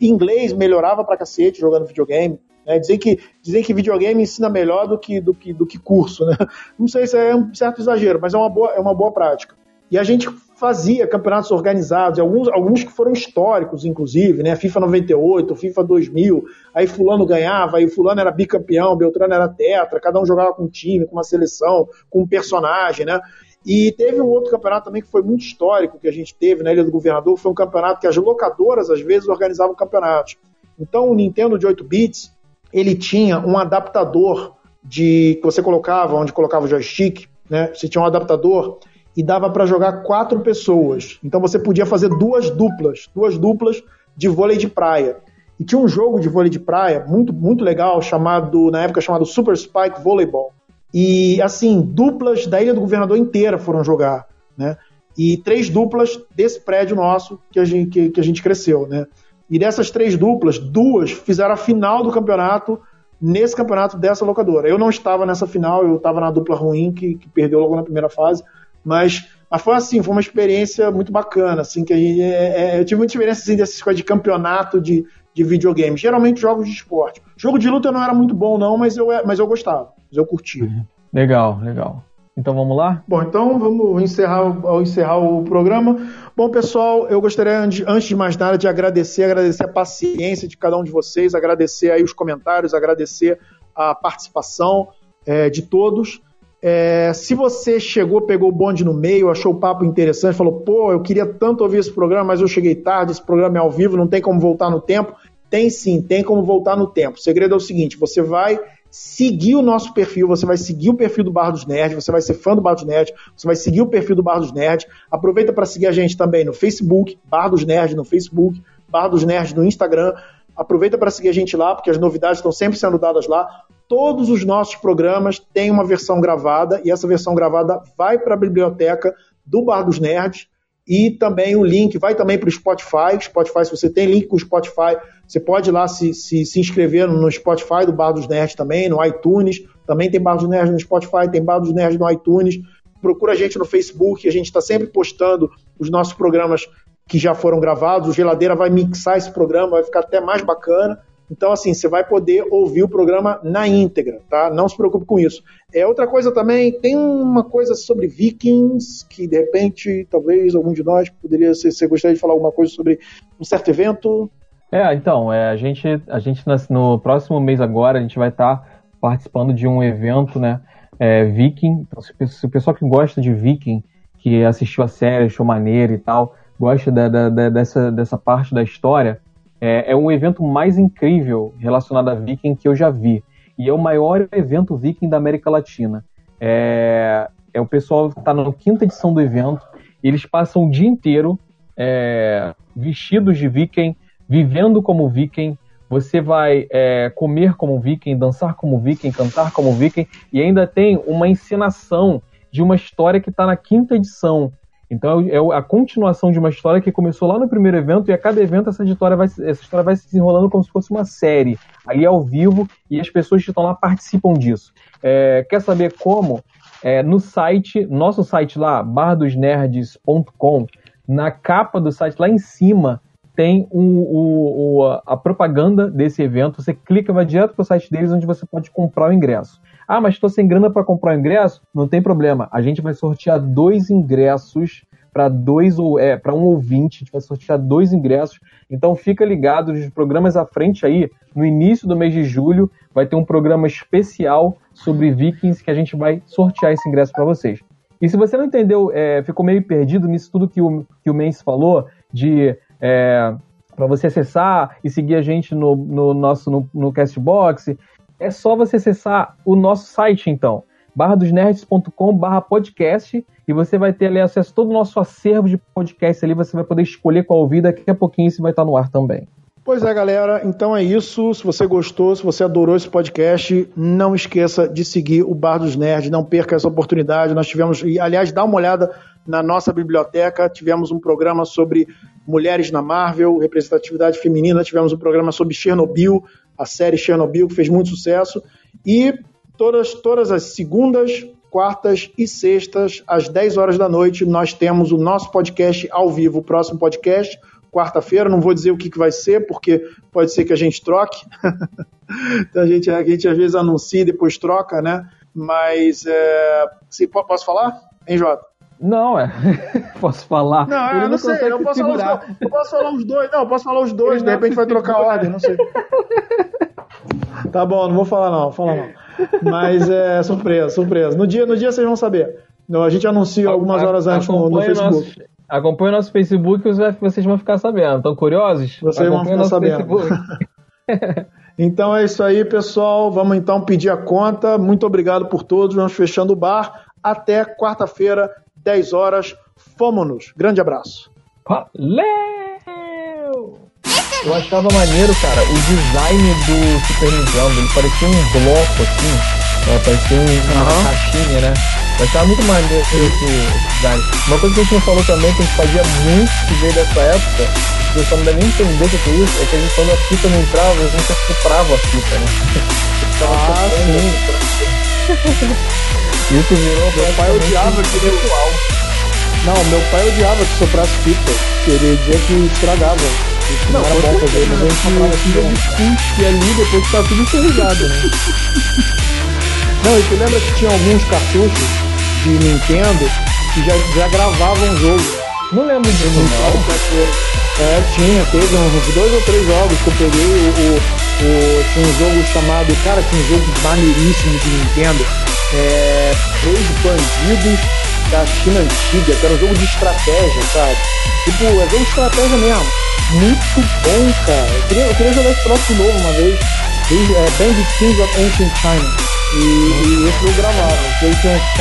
Speaker 1: Inglês melhorava pra cacete jogando videogame. Né? Dizer, que, que videogame ensina melhor do que, do que, do que curso. Né? Não sei se é um certo exagero, mas é uma boa, é uma boa prática. E a gente fazia campeonatos organizados, alguns, alguns que foram históricos, inclusive, né? FIFA 98, FIFA 2000, aí fulano ganhava, aí fulano era bicampeão, Beltrano era tetra, cada um jogava com um time, com uma seleção, com um personagem, né? E teve um outro campeonato também que foi muito histórico que a gente teve na Ilha do Governador, foi um campeonato que as locadoras às vezes organizavam campeonatos. Então o Nintendo de 8 bits, ele tinha um adaptador de que você colocava, onde colocava o joystick, né? Você tinha um adaptador e dava para jogar quatro pessoas. Então você podia fazer duas duplas, duas duplas de vôlei de praia. E tinha um jogo de vôlei de praia muito, muito legal, chamado, na época chamado Super Spike Volleyball. E assim, duplas da Ilha do Governador inteira foram jogar, né? E três duplas desse prédio nosso que a gente, que, que a gente cresceu, né? E dessas três duplas, duas fizeram a final do campeonato nesse campeonato dessa locadora. Eu não estava nessa final, eu estava na dupla ruim que, que perdeu logo na primeira fase, mas, mas foi assim, foi uma experiência muito bacana, assim, que é, é, eu tive muita experiência assim, dessas coisas de campeonato de, de videogame, geralmente jogos de esporte. Jogo de luta não era muito bom não, mas eu, mas eu gostava, mas eu curtia. Uhum.
Speaker 4: Legal, legal. Então vamos lá?
Speaker 1: Bom, então vamos encerrar, encerrar o programa. Bom, pessoal, eu gostaria, antes de mais nada, de agradecer, agradecer a paciência de cada um de vocês, agradecer aí os comentários, agradecer a participação é, de todos. É, se você chegou, pegou o bonde no meio, achou o papo interessante, falou, pô, eu queria tanto ouvir esse programa, mas eu cheguei tarde, esse programa é ao vivo, não tem como voltar no tempo. Tem sim, tem como voltar no tempo. O segredo é o seguinte: você vai seguir o nosso perfil, você vai seguir o perfil do Bar dos Nerds, você vai ser fã do Bar dos Nerds, você vai seguir o perfil do Bar dos Nerds. Aproveita para seguir a gente também no Facebook, Bar dos Nerds no Facebook, Bar dos Nerds no Instagram. Aproveita para seguir a gente lá, porque as novidades estão sempre sendo dadas lá todos os nossos programas têm uma versão gravada e essa versão gravada vai para a biblioteca do Bar dos Nerds e também o link vai também para o Spotify. Spotify, se você tem link com o Spotify, você pode ir lá se, se, se inscrever no Spotify do Bar dos Nerds também, no iTunes. Também tem Bar dos Nerds no Spotify, tem Bar dos Nerds no iTunes. Procura a gente no Facebook, a gente está sempre postando os nossos programas que já foram gravados. O Geladeira vai mixar esse programa, vai ficar até mais bacana. Então, assim, você vai poder ouvir o programa na íntegra, tá? Não se preocupe com isso. É outra coisa também, tem uma coisa sobre Vikings, que de repente, talvez algum de nós poderia ser, você gostaria de falar alguma coisa sobre um certo evento?
Speaker 4: É, então, é, a gente, a gente no próximo mês agora, a gente vai estar tá participando de um evento, né, é, Viking. Então, se, se, o pessoal que gosta de Viking, que assistiu a série, achou maneiro e tal, gosta da, da, da, dessa, dessa parte da história, é, é um evento mais incrível relacionado a Viking que eu já vi. E é o maior evento Viking da América Latina. É, é o pessoal está na quinta edição do evento. Eles passam o dia inteiro é, vestidos de Viking, vivendo como viking, você vai é, comer como viking, dançar como viking, cantar como viking, e ainda tem uma encenação de uma história que está na quinta edição. Então é, é a continuação de uma história que começou lá no primeiro evento, e a cada evento essa história vai, essa história vai se desenrolando como se fosse uma série, ali ao vivo, e as pessoas que estão lá participam disso. É, quer saber como? É, no site, nosso site lá, bardosnerds.com, na capa do site, lá em cima, tem o, o, o, a propaganda desse evento. Você clica, vai direto para o site deles, onde você pode comprar o ingresso. Ah, mas estou sem grana para comprar o ingresso? Não tem problema. A gente vai sortear dois ingressos para dois ou é para um ouvinte. A gente vai sortear dois ingressos. Então fica ligado nos programas à frente aí. No início do mês de julho vai ter um programa especial sobre Vikings que a gente vai sortear esse ingresso para vocês. E se você não entendeu, é, ficou meio perdido nisso tudo que o, que o Mendes falou, de é, para você acessar e seguir a gente no, no nosso no, no Castbox, é só você acessar o nosso site, então, barradosnerds.com barra podcast e você vai ter ali acesso a todo o nosso acervo de podcast ali, você vai poder escolher qual ouvir, daqui a pouquinho isso vai estar no ar também.
Speaker 1: Pois é, galera. Então é isso. Se você gostou, se você adorou esse podcast, não esqueça de seguir o Bar dos Nerds. Não perca essa oportunidade. Nós tivemos, e aliás, dá uma olhada na nossa biblioteca. Tivemos um programa sobre mulheres na Marvel, representatividade feminina. Tivemos um programa sobre Chernobyl, a série Chernobyl, que fez muito sucesso. E todas, todas as segundas, quartas e sextas, às 10 horas da noite, nós temos o nosso podcast ao vivo, o próximo podcast quarta-feira, não vou dizer o que, que vai ser, porque pode ser que a gente troque. então a gente, a gente às vezes anuncia e depois troca, né? Mas é, posso falar? Hein, Jota?
Speaker 4: Não, é. posso falar.
Speaker 1: Não, eu não, não sei. Eu posso, falar, eu posso falar os dois. Não, eu posso falar os dois. Ele de repente vai trocar a ordem, não sei. tá bom, não vou falar não, vou falar não. Mas é surpresa, surpresa. No dia, no dia vocês vão saber. A gente anuncia algumas horas antes no, no Facebook. Nosso,
Speaker 4: Acompanhe o nosso Facebook que vocês vão ficar sabendo. Estão curiosos?
Speaker 1: Vocês vão ficar sabendo. então é isso aí, pessoal. Vamos então pedir a conta. Muito obrigado por todos. Vamos fechando o bar. Até quarta-feira, 10 horas. Fomos-nos. Grande abraço.
Speaker 4: Valeu! Eu achava maneiro, cara, o design do Super Nintendo. Ele parecia um bloco assim. É, parecia uma uhum. caixinha, né? Eu achava muito maneiro esse, design. Uma coisa que a gente não falou também, que a gente fazia muito que veio dessa época, que eu só não deve nem entender o que é isso, é que a gente, quando a fita não entrava, a gente comprava a fita, né?
Speaker 1: Ah, sim.
Speaker 4: isso virou
Speaker 1: Meu pai odiava que ritual. Não, meu pai odiava que soprasse fita. Ele dizia que estragava. Não, não era bom fazer, mas a gente comprava
Speaker 4: fita ali depois que tava tudo enferrujado, né?
Speaker 1: Não, e tu lembra que tinha alguns cartuchos de Nintendo que já, já gravavam o jogo.
Speaker 4: Não lembro disso,
Speaker 1: não. É, tinha, teve uns dois ou três jogos que eu peguei. O, o, tinha um jogo chamado. Cara, tinha um jogo maneiríssimo de Nintendo. É, Três Bandidos da China Antiga, que era um jogo de estratégia, sabe? Tipo, é jogo de estratégia mesmo. Muito bom, cara. Eu queria, eu queria jogar esse troço de novo uma vez. É, Bandit Kings of Ancient China. E, e esse jogo gravava.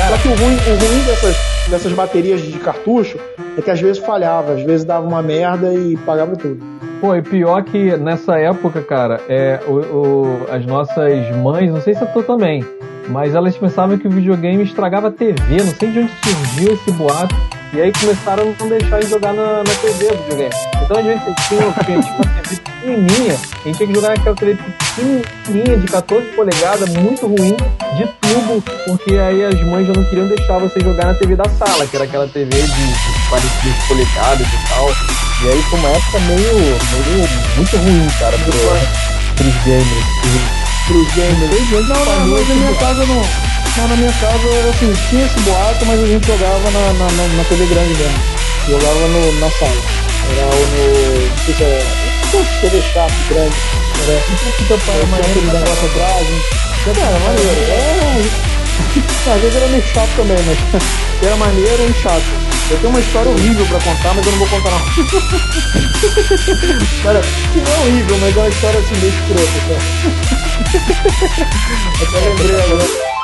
Speaker 1: Só que o ruim, o ruim dessas, dessas baterias de cartucho é que às vezes falhava, às vezes dava uma merda e pagava tudo.
Speaker 4: Pô, e pior que nessa época, cara, é, o, o, as nossas mães, não sei se é tu também, mas elas pensavam que o videogame estragava a TV, não sei de onde surgiu esse boato E aí começaram a não deixar de jogar na, na TV do videogame. Então a gente tinha, tinha, tinha uma TV pequenininha, a gente tinha que jogar naquela TV pequenininha de 14 polegadas, muito ruim, de tubo, porque aí as mães já não queriam deixar você jogar na TV da sala, que era aquela TV de, de 42 polegadas e tal. E aí foi uma época meio, meio muito ruim, cara, pro, pros gamers.
Speaker 1: Pros gamers. Não, não, mas na minha casa não. Na minha casa, assim, tinha esse boato, mas a gente jogava na, na, na, na TV grande mesmo. Jogava no, na sala. Era o no. Não sei se era. TV chato, grande. Era. Então, mas aquele negócio atrás. Era maneiro. É, às vezes era meio chato também, mas era maneiro e chato. Eu tenho uma história horrível pra contar, mas eu não vou contar não. Cara, que não é horrível, mas é uma história assim meio escrota. Tá? Até lembrei agora.